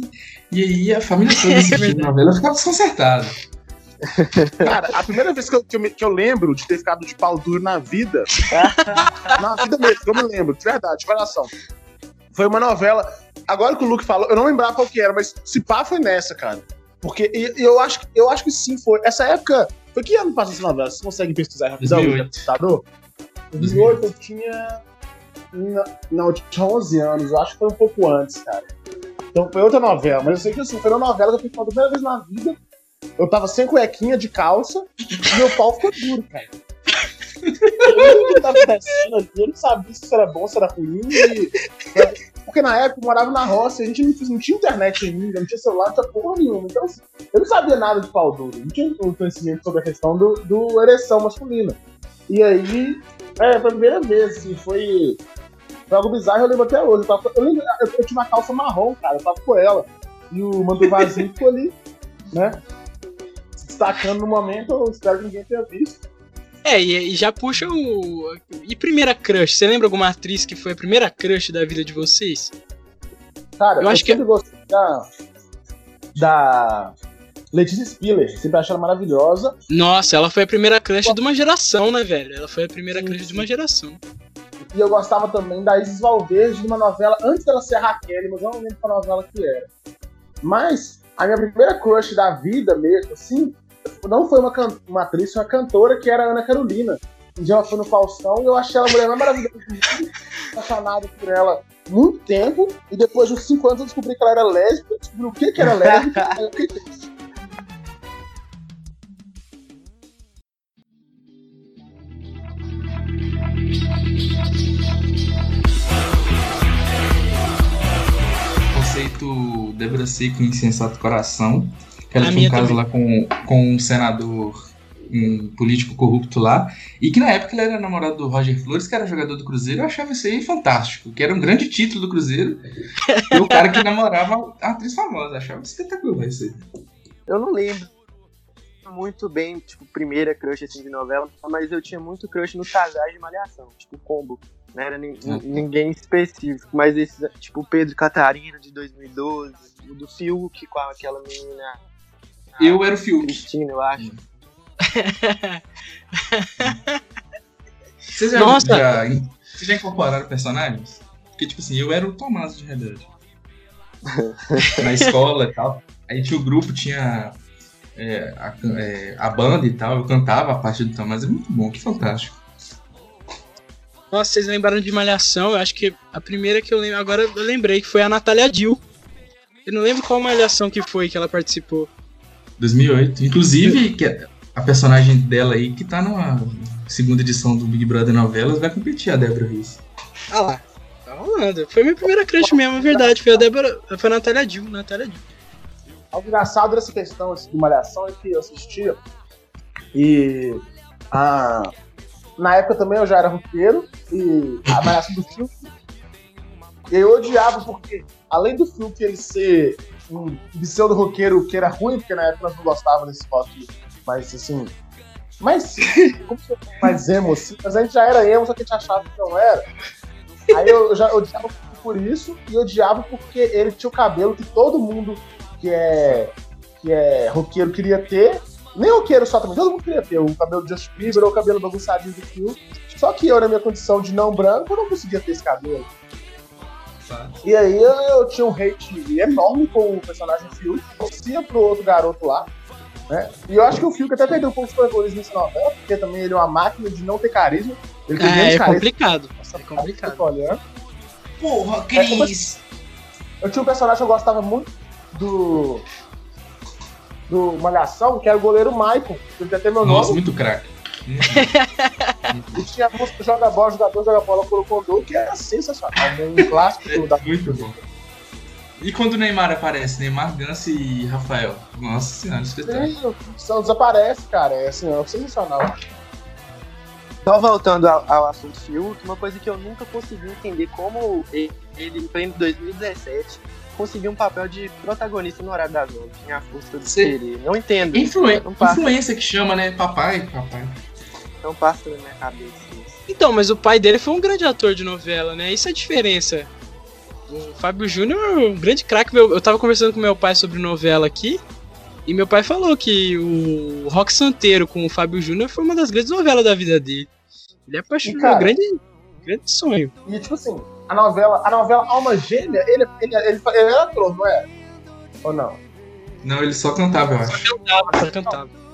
e, e aí a família toda [LAUGHS] assistindo a novela ficava desconcertada. Cara, a primeira vez que eu, que, eu, me- que eu lembro de ter ficado de pau duro na vida. na vida mesmo, que eu me lembro, de verdade, de coração. Foi uma novela. Agora que o Luke falou, eu não lembrava qual que era, mas se pá foi nessa, cara. Porque e- eu acho, que- eu acho que sim, foi. Essa época. Foi que ano passou essa novela? Vocês conseguem pesquisar rapidão? 2008. computador? 2008 eu tinha. Não, não, eu tinha 11 anos, eu acho que foi um pouco antes, cara. Então foi outra novela, mas eu sei que assim, foi uma novela que eu fiz pela primeira vez na vida. Eu tava sem cuequinha de calça e meu pau ficou duro, cara. [LAUGHS] Eu tava acontecendo ali, eu não sabia se era bom, se era ruim. E... Porque na época eu morava na roça, a gente não, tinha internet ainda, não tinha celular, não tinha porra nenhuma. Então, assim, eu não sabia nada de pau duro, não tinha o conhecimento sobre a questão do, do ereção masculina. E aí, é, foi a primeira vez, assim, foi. Foi algo bizarro, eu lembro até hoje. Eu, tava, eu, lembro, eu, eu tinha uma calça marrom, cara, eu tava com ela. E o mando vazio ficou ali, né? Destacando no momento, eu espero que ninguém tenha visto. É, e, e já puxa o. E primeira crush? Você lembra alguma atriz que foi a primeira crush da vida de vocês? Cara, Eu acho que- gostei da. Da. Letícia Spiller, sempre achei ela maravilhosa. Nossa, ela foi a primeira crush de uma geração, né, velho? Ela foi a primeira crush de uma geração. E eu gostava também da Isis Valverde, de uma novela, antes dela ser a Raquel, mas eu não lembro qual novela que era. Mas, a minha primeira crush da vida mesmo, assim, não foi uma, uma atriz, foi uma cantora que era a Ana Carolina. Um dia ela foi no Faustão e eu achei ela a mulher mais maravilhosa apaixonado por ela muito tempo, e depois de uns 5 anos eu descobri que ela era lésbica, descobri o que que era lésbica, [LAUGHS] o que que é Conceito Débora Seco Insensato Coração. Que ela A tinha um caso também. lá com, com um senador, um político corrupto lá. E que na época ele era namorado do Roger Flores, que era jogador do Cruzeiro. Eu achava isso aí fantástico. Que era um grande título do Cruzeiro. e o cara que namorava a atriz famosa. Achava espetacular isso aí. Eu não lembro muito bem, tipo, primeira crush assim de novela, mas eu tinha muito crush nos casais de malhação, tipo combo. Não era nin- Ah. ninguém específico, mas esses, tipo, o Pedro e Catarina de 2012, o do Fiuk com aquela menina Eu era o Fiuk. Cristina, eu acho. Vocês já, Nossa! já, vocês já incorporaram personagens? Porque, tipo assim, eu era o Tomás de Rebelde. [LAUGHS] Na escola e tal. Aí tinha o grupo, tinha é, a, é, a banda e tal. Eu cantava a parte do Tomás. É muito bom, que fantástico. Nossa, vocês lembraram de Malhação? Eu acho que a primeira que eu lembro. Agora eu lembrei que foi a Natália Dill. Eu não lembro qual Malhação que foi que ela participou. 2008. Inclusive, que é a personagem dela aí, que tá na segunda edição do Big Brother Novelas, vai competir a Débora Reis. Ah lá. Tá rolando. Foi minha primeira crush mesmo, é verdade. Foi a Débora. Foi a Natália Dill. Natália Dill. O engraçado dessa questão assim, de Malhação é que eu assistia e a, na época também eu já era roqueiro e a Malhação do Fiuk e eu odiava porque além do Fiuk ele ser um pseudo roqueiro que era ruim, porque na época nós não gostávamos desse rock mais assim, fosse mais emo assim, mas a gente já era emo, só que a gente achava que não era. Aí eu já odiava por isso e odiava porque ele tinha o cabelo que todo mundo que é, que é roqueiro queria ter. Nem roqueiro só também, todo mundo queria ter. O cabelo de Bieber ou o cabelo bagunçadinho do Phil. Só que eu, na minha condição de não branco, eu não conseguia ter esse cabelo. E aí eu, eu tinha um hate enorme com o personagem Phil. Torcia pro outro garoto lá. Né? E eu acho que o Phil até perdeu um pouco de protagonismo nessa novela, porque também ele é uma máquina de não ter carisma. Ele tem É, menos é carisma complicado. Nossa, É complicado. eu tô olhando. Porra, Cris! Eu tinha um personagem que eu gostava muito do. Do Malhação, que era o goleiro Michael. Ele tem até meu Nossa, nome. muito craque. E tinha a música Joga Bola, Jogador, Joga Bola, Coro Condor, que era sensacional. né? Um clássico do- da Muito bom. E quando o Neymar aparece? Neymar, Gans e Rafael. Nossa senhora, espetáculo. São desaparece, cara. É assim, é sensacional. Só voltando ao, ao assunto Fiuk, uma coisa que eu nunca consegui entender como ele, ele em pleno 2017, conseguiu um papel de protagonista no horário das nove, em A Força do. Querer. Não entendo. Influen- Não influência que chama, né? Papai, papai. Não passa na minha cabeça isso. Então, mas o pai dele foi um grande ator de novela, né? Isso é a diferença. O Fábio Júnior é um grande craque. Eu tava conversando com meu pai sobre novela aqui. E meu pai falou que o Rock Santeiro com o Fábio Júnior foi uma das grandes novelas da vida dele. Ele é apaixonado. E, cara, um grande, grande sonho. E tipo assim, a novela, a novela Alma Gêmea, ele, ele, ele, ele era ator, não é? Ou não? Não, ele só cantava, eu acho. Cantava, só cantava.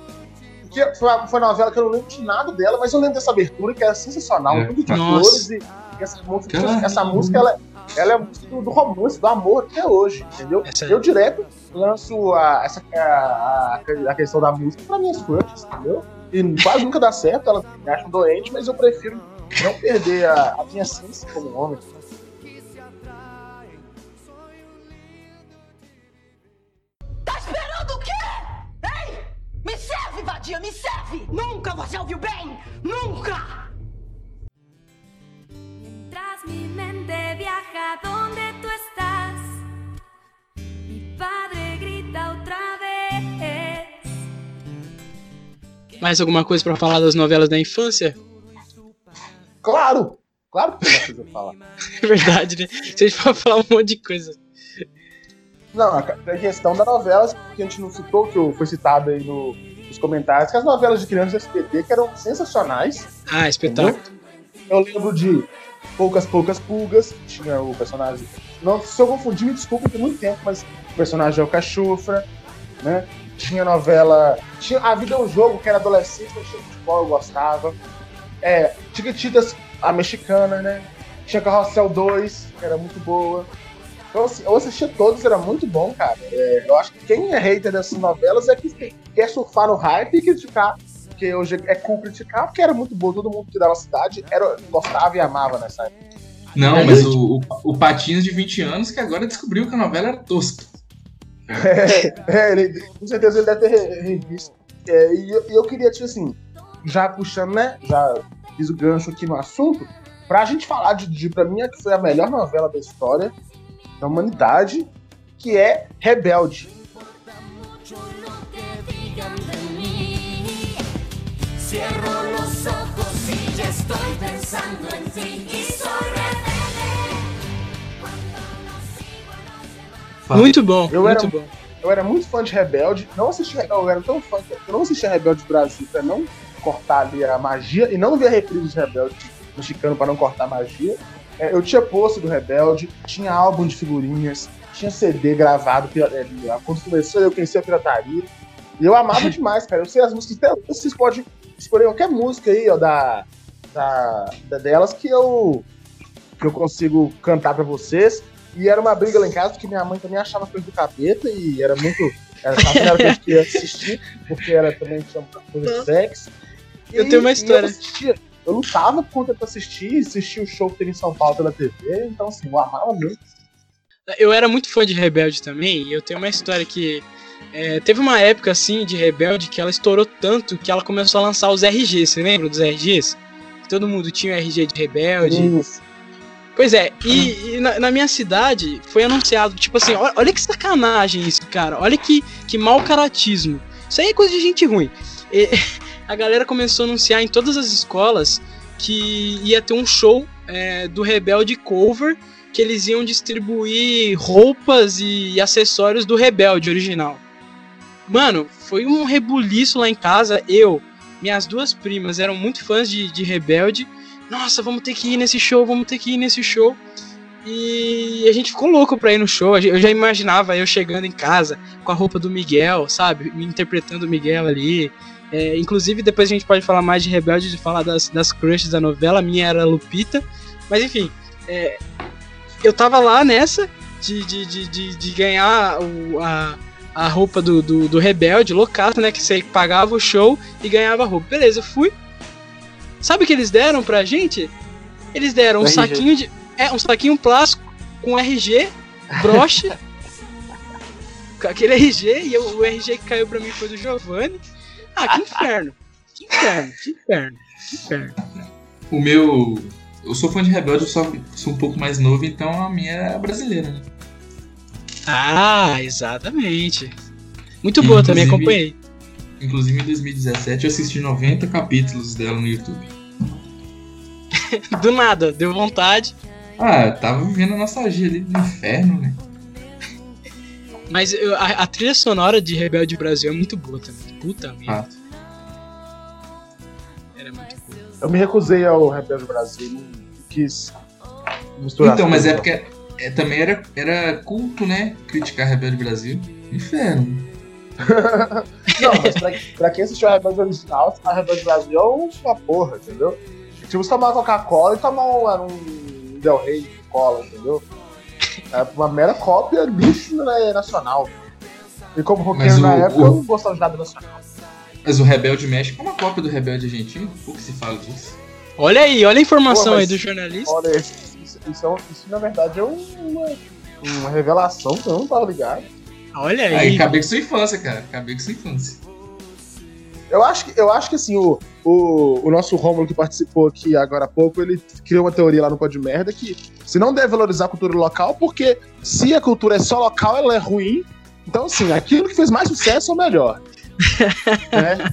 Porque foi, uma- foi uma novela que eu não lembro de nada dela, mas eu lembro dessa abertura que era sensacional. É. Tudo de Nossa. flores e, e essa música, Caramba. essa música ela, ela é a música do, do romance, do amor até hoje, entendeu? Essa- Eu direto lanço a, essa, a, a, a questão da música pra minhas fãs, entendeu? E quase nunca dá certo, elas me acham doente, mas eu prefiro não perder a, a minha essência como homem. Me serve, vadia, me serve! Nunca você ouviu bem! Nunca! Mientras mi mente viaja donde tú estás, mi padre grita otra vez. Mais alguma coisa pra falar das novelas da infância? Claro! Claro que falar. [LAUGHS] É verdade, né? Se a gente for falar um monte de coisa. Não, a questão da novela, que a gente não citou, que foi citado aí no- nos comentários, que as novelas de crianças do SBT que eram sensacionais. Ah, espetáculo. Eu lembro de Poucas Poucas Pulgas, que tinha o personagem. Não, se eu confundir, me desculpa, tem muito tempo, mas o personagem é o Cachufra, né? Tinha novela. Tinha A Vida é um Jogo, que era adolescente, mas tinha futebol, eu gostava. É, Chiquititas, a mexicana, né? Tinha Carrossel 2, que era muito boa. Então, assim, eu assistia todos, era muito bom, cara. É, eu acho que quem é hater dessas novelas é que quer surfar no hype e criticar. Porque hoje é cool criticar, porque era muito boa, todo mundo que dava cidade era, gostava e amava nessa época. Não, É, mas gente. o, o, o Patinhas de 20 anos que agora descobriu que a novela era tosca. É, ele, com certeza ele deve ter re- revisto. É, e eu, eu queria, tipo assim, já puxando, né? Já fiz o gancho aqui no assunto, pra gente falar de, de pra mim, a que foi a melhor novela da história da humanidade, que é Rebelde. A. Muito bom, Eu muito era- bom. Eu era muito fã de Rebelde, não assisti, eu era tão fã que eu não assistia Rebelde Brasil pra não cortar ali a magia, e não via reprise de Rebelde mexicano pra não cortar a magia. É, eu tinha pôster do Rebelde, tinha álbum de figurinhas, tinha CD gravado, é, quando começou eu conheci a pirataria, e eu amava [LAUGHS] demais, cara. Eu sei as músicas, até vocês podem escolher qualquer música aí, ó, da, da, da- delas que eu, que eu consigo cantar pra vocês. E era uma briga lá em casa, porque minha mãe também achava coisa do capeta e era muito. Era, era coisa que eu ia assistir, porque ela também tinha coisa de sexo. Eu E- tenho uma história. Eu, assistia, eu lutava por conta pra assistir, assistir o show que teve em São Paulo pela TV, então assim, eu amava muito. Eu era muito fã de Rebelde também, e eu tenho uma história que. é, teve uma época assim de Rebelde que ela estourou tanto que ela começou a lançar os RGs, você lembra dos RGs? Todo mundo tinha o RG de Rebelde. Isso. Pois é, e, e na, na minha cidade foi anunciado, tipo assim, olha, olha que sacanagem isso, cara. Olha que, que mau caratismo. Isso aí é coisa de gente ruim. E, [LAUGHS] a galera começou a anunciar em todas as escolas que ia ter um show é, do Rebelde Cover, que eles iam distribuir roupas e acessórios do Rebelde original. Mano, foi um rebuliço lá em casa. Eu, minhas duas primas eram muito fãs de, de Rebelde. Nossa, vamos ter que ir nesse show, vamos ter que ir nesse show. E a gente ficou louco pra ir no show. Eu já imaginava eu chegando em casa com a roupa do Miguel, sabe? Me interpretando o Miguel ali. É, inclusive, depois a gente pode falar mais de Rebelde, de falar das, das crushes da novela. A minha era Lupita. Mas enfim, é, eu tava lá nessa de, de, de, de, de ganhar o, a, a roupa do, do, do Rebelde, loucaço, né? Que você pagava o show e ganhava a roupa. Beleza, eu fui. Sabe o que eles deram pra gente? Eles deram um RG. saquinho de. É, um saquinho plástico com RG, broche [LAUGHS] com aquele RG e eu- o RG que caiu pra mim foi do Giovanni. Ah, que inferno. Que inferno, que inferno, que inferno. O meu. Eu sou fã de Rebelde, só sou um pouco mais novo, então a minha é brasileira, né? Ah, exatamente. Muito boa, também acompanhei. Inclusive em 2017 eu assisti 90 capítulos dela no YouTube. [LAUGHS] Do nada, deu vontade. Ah, tava vivendo a nostalgia ali do inferno, né? Mas eu- a, a trilha sonora de Rebelde Brasil é muito boa também. Puta merda. Ah. Era muito boa. Eu me recusei ao Rebelde Brasil, não quis misturar. Então, as mas é porque é, também era, era culto, né? Criticar Rebelde Brasil. Inferno. [LAUGHS] Não, mas pra, pra quem assistiu a Rebelde original, a Rebelde Brasil é uma porra, entendeu? Tipo, você tomar Coca-Cola e tomar um, um Del Rey de cola, entendeu? É uma mera cópia lixo né, nacional. E como roqueiro Mas na o- época, o- eu não gostava de nada nacional. Mas o Rebelde México é uma cópia do Rebelde Argentino? Pouco se fala disso. Olha aí, olha a informação Pô, aí do jornalista. Olha, isso, isso, isso é um- isso, na verdade é um- uma, uma revelação que eu não tava ligado. Olha Aí, aí. acabei com sua infância, cara. Acabei com sua infância. Eu acho que, eu acho que assim, o, o, o nosso Rômulo que participou aqui agora há pouco, ele criou uma teoria lá no Pode Merda que se não deve valorizar a cultura local, porque se a cultura é só local, ela é ruim. Então, assim, aquilo que fez mais sucesso é o melhor. [LAUGHS] né?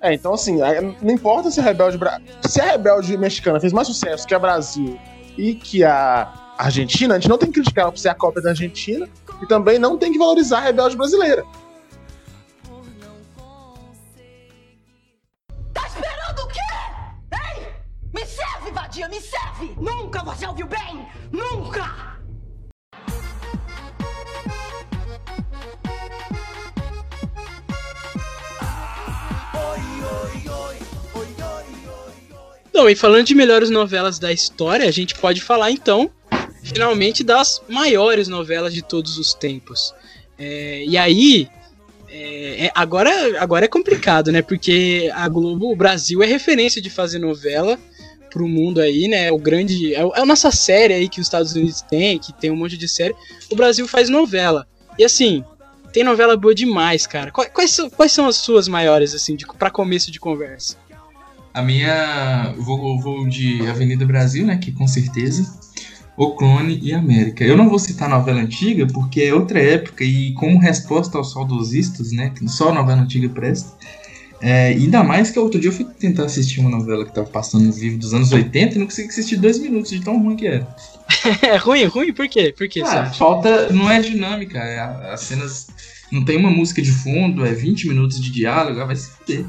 É, então assim, aí não importa se a Rebelde Bra... se a Rebelde mexicana fez mais sucesso que a Brasil e que a Argentina, a gente não tem que criticar ela por ser a cópia da Argentina e também não tem que valorizar a Rebelde brasileira. Tá esperando o quê? Ei! Me serve, vadia, me serve! Nunca você ouviu bem! Bom, e falando de melhores novelas da história, a gente pode falar então, finalmente, das maiores novelas de todos os tempos. É, e aí, é, é- agora, agora é complicado, né? Porque a Globo, o Brasil é referência de fazer novela pro mundo aí, né? O grande. É, é a nossa série aí que os Estados Unidos tem, que tem um monte de série. O Brasil faz novela. E assim, tem novela boa demais, cara. Quais, quais são, as suas maiores, assim, de, pra começo de conversa? A minha. Vou, vou de Avenida Brasil, né? Que com certeza. O Clone e América. Eu não vou citar novela antiga porque é outra época e como resposta aos saudosistas, né? Que só novela antiga presta. É, ainda mais que outro dia eu fui tentar assistir uma novela que tava passando no vivo dos anos 80 e não consegui assistir dois minutos de tão ruim que era. [LAUGHS] É ruim, ruim? Por quê? Por quê? Ah, falta. Não é dinâmica. é as cenas. Não tem uma música de fundo, é 20 minutos de diálogo, ah, vai se fuder.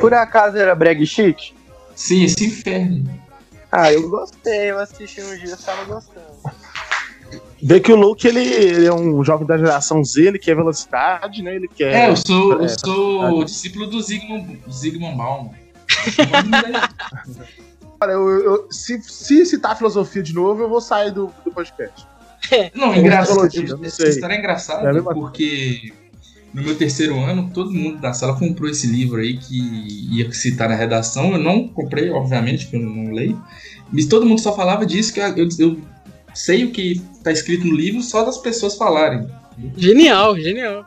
Por acaso era brag chic? Sim, esse inferno. Ah, eu gostei, eu assisti um dia e tava gostando. Vê que o Luke, ele, ele é um jovem da geração Z, ele quer velocidade, né? Ele quer. É, eu sou, eu é, sou discípulo do Zygmunt, Zygmunt Bauman. [LAUGHS] Olha, eu, eu- se, se citar filosofia de novo, eu vou sair do, do podcast. [LAUGHS] Não, É engraçado. Essa história é engraçada É a porque no meu terceiro ano, todo mundo da sala comprou esse livro aí que ia citar na redação. Eu não comprei, obviamente, porque eu não leio. Mas todo mundo só falava disso, que eu, eu sei o que tá escrito no livro só das pessoas falarem. Genial, genial.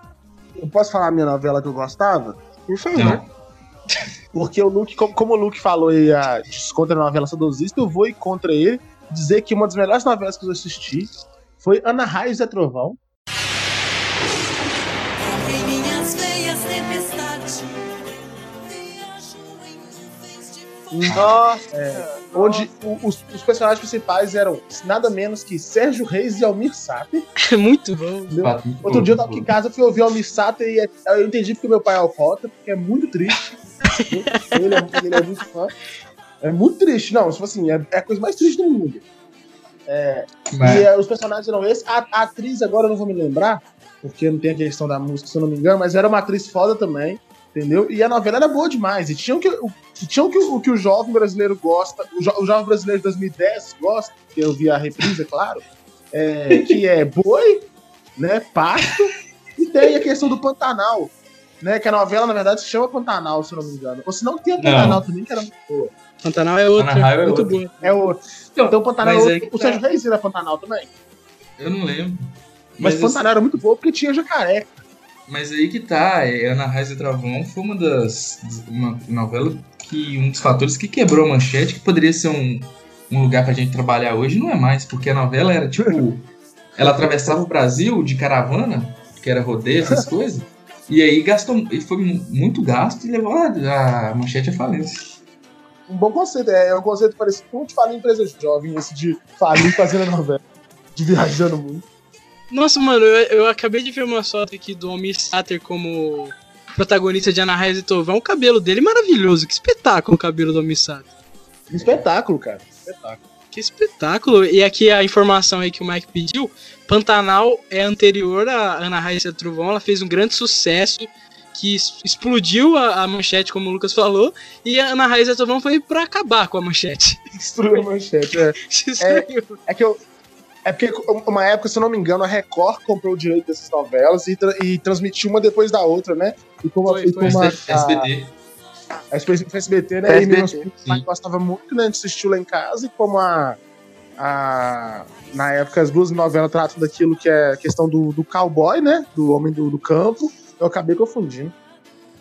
Eu posso falar a minha novela que eu gostava? Por favor. Não. [LAUGHS] Porque o Luke, como, como o Luke falou aí a, contra a novela saudosista, eu vou ir contra ele dizer que uma das melhores novelas que eu assisti foi Ana Raio e Trovão. Nossa! Onde o- os, os personagens principais eram nada menos que Sérgio Reis e Almir Sater. [LAUGHS] Muito bom. entendeu? Outro dia eu tava aqui em casa, fui ouvir Almir Sater e é- eu entendi porque meu pai é alcoólatra, porque é muito triste. [LAUGHS] ele, é, ele é muito fã. É muito triste, não, tipo assim, é, é a coisa mais triste do mundo. É, Mas- E é, os personagens eram esses. A, a atriz agora eu não vou me lembrar, porque não tem a questão da música, se eu não me engano, mas era uma atriz foda também, entendeu? E a novela era boa demais. E tinha o que, o, tinha o, que, o que o jovem brasileiro gosta, o, jo- o jovem brasileiro de 2010 gosta, que eu vi a reprise, é claro, é, que é boi, né, pasto, e tem a questão do Pantanal. Né, que a novela, na verdade, se chama Pantanal, se eu não me engano. Ou se não tem a Pantanal também, que era muito boa. Pantanal é outra, Pantanal é muito outra. boa. É outro. Então, o Pantanal é outro. é que O tá. Sérgio Reis era Pantanal também. Eu não lembro. Mas, Mas Pantanal era muito boa porque tinha jacaré. Mas aí que tá, é, Ana Raiz e Travão foi uma das. uma novela que. um dos fatores que quebrou a manchete, que poderia ser um, um lugar pra gente trabalhar hoje, não é mais, porque a novela era tipo. ela atravessava o Brasil de caravana, que era rodeio, essas coisas, e aí gastou. E foi mu- muito gasto e levou a, a manchete à falência. Um bom conceito. É, é um conceito parecido com o de falir em empresa jovem, esse de falir fazendo a novela. De viajando muito. Nossa, mano, eu, eu acabei de ver uma foto aqui do Almir Sater como protagonista de Ana Raiz e Tovão. O cabelo dele é maravilhoso. Que espetáculo o cabelo do Almir Sater. Um espetáculo, cara. Espetáculo. Que espetáculo. E aqui a informação aí que o Mike pediu. Pantanal é anterior a Ana Raiz e Trovão. Ela fez um grande sucesso que explodiu a, a manchete, como o Lucas falou. E a Ana e Trovão foi pra acabar com a manchete. Destruiu a manchete, é. [LAUGHS] Destruiu. É que eu. É porque, uma época, se eu não me engano, a Record comprou o direito dessas novelas e, tra- e transmitiu uma depois da outra, né? E como, Foi, e como foi. a, SBT. a, a SBT, né? E SBT, meus pais gostavam muito, né? A gente assistiu lá em casa e como a. a na época, as duas novelas tratam daquilo que é a questão do, do cowboy, né? Do homem do, do campo. Eu acabei confundindo.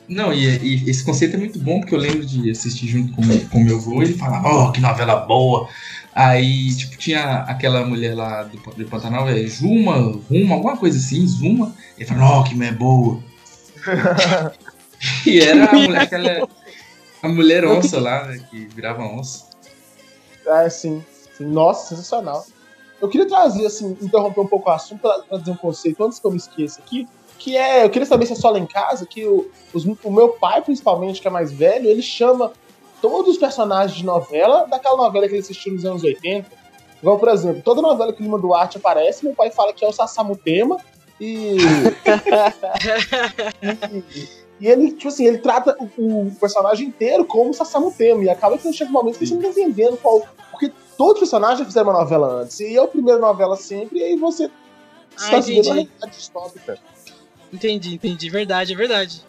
Não, e, e esse conceito é muito bom, porque eu lembro de assistir junto com o com meu avô, e ele falava, oh, que novela boa. Aí, tipo, tinha aquela mulher lá do, do Pantanal, é Juma, Ruma, alguma coisa assim, Zuma. Ele falava, oh, que mulher boa. [LAUGHS] e era a mulher, aquela, a mulher onça lá, né, que virava onça. É, sim. Nossa, sensacional. Eu queria trazer, assim, interromper um pouco o assunto pra, dizer um conceito antes que eu me esqueça aqui. Que é, eu queria saber se é só lá em casa, que o, os- o meu pai, principalmente, que é mais velho, ele chama todos os personagens de novela daquela novela que ele assistiu nos anos 80. Igual, por exemplo, toda novela que o Lima Duarte aparece, meu pai fala que é o Sassamutema e. e, [LAUGHS] e ele, tipo assim, ele trata o, o personagem inteiro como Sassamutema. E acaba que chega um momento que você não tá entendendo qual. Porque todos os personagens já fizeram uma novela antes. E é a primeira novela sempre, e aí você está vivendo uma entendi. realidade distópica. Entendi, entendi. Verdade, é verdade.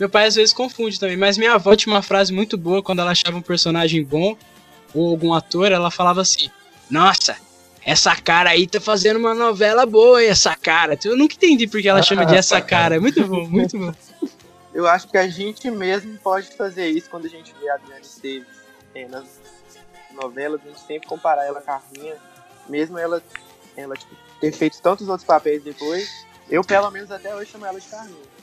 Meu pai às vezes confunde também, mas minha avó tinha uma frase muito boa quando ela achava um personagem bom ou algum ator, ela falava assim: Nossa, essa cara aí tá fazendo uma novela boa, essa cara. Eu nunca entendi porque ela chama de essa cara. É muito bom, muito bom. [LAUGHS] Eu acho que a gente mesmo pode fazer isso quando a gente vê a Adriane Esteves é, nas novelas, a gente sempre comparar ela com a Carminha, mesmo ela, ela tipo, ter feito tantos outros papéis depois, eu pelo menos até hoje chamo ela de Carminha.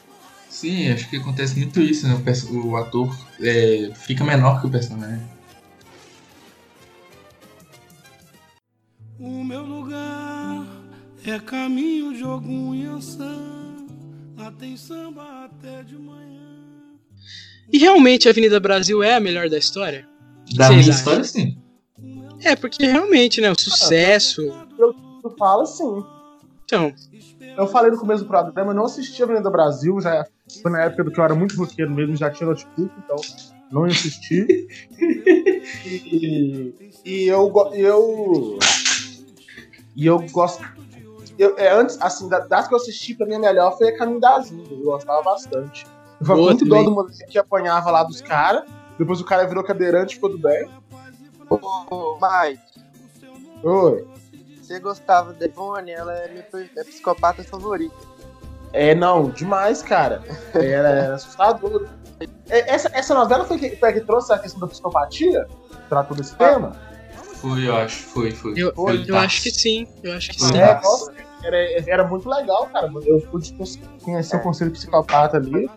Sim, acho que acontece muito isso, né? O, perso- o ator é, fica menor que o personagem. O meu lugar é caminho de algum Iansã. Lá tem samba até de manhã. E realmente a Avenida Brasil é a melhor da história? Da minha acham? história, sim. É, porque realmente, né? O sucesso. Tu fala sim. Então, Eu falei no começo do programa, eu não assisti a Avenida Brasil, já foi na época do que eu era muito roqueiro mesmo, já tinha notebook, então não assisti. e, e eu, eu. E eu gosto. Eu, é, antes, assim, da- das que eu assisti, pra mim a melhor foi a Caminho das Índias. Eu gostava bastante. Eu Boa muito dó também. do moleque que apanhava lá dos caras. Depois o cara virou cadeirante e ficou do bem. Ô, Mike, Oi. Você gostava da Ivone, ela é minha é psicopata favorita. É, não, demais, cara. Era, era assustador. É, Essa, essa novela foi que, foi a que trouxe a questão da psicopatia? Tratou desse tema? Foi, eu acho. Foi, foi. eu, foi eu acho que sim. Eu acho que Foi. sim. É, nossa, era, era muito legal, cara. Eu pude conhecer o conselho psicopata ali.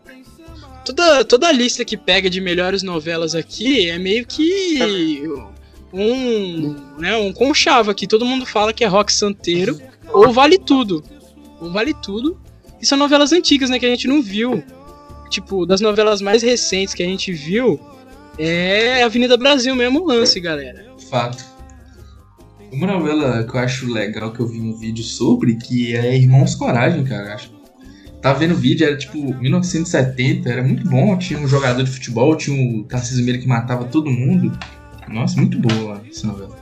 Toda, toda a lista que pega de melhores novelas aqui é meio que um, né, um conchavo aqui. Todo mundo fala que é rock santeiro ou vale tudo. Ou vale tudo. E são novelas antigas, né, que a gente não viu. Tipo, das novelas mais recentes que a gente viu é Avenida Brasil mesmo lance, galera. Fato. Uma novela que eu acho legal que eu vi um vídeo sobre, que é Irmãos Coragem, cara. Acho. Tava vendo o vídeo, era tipo 1970, era muito bom. Tinha um jogador de futebol, tinha o Tarcísio Meira que matava todo mundo. Nossa, muito boa essa novela.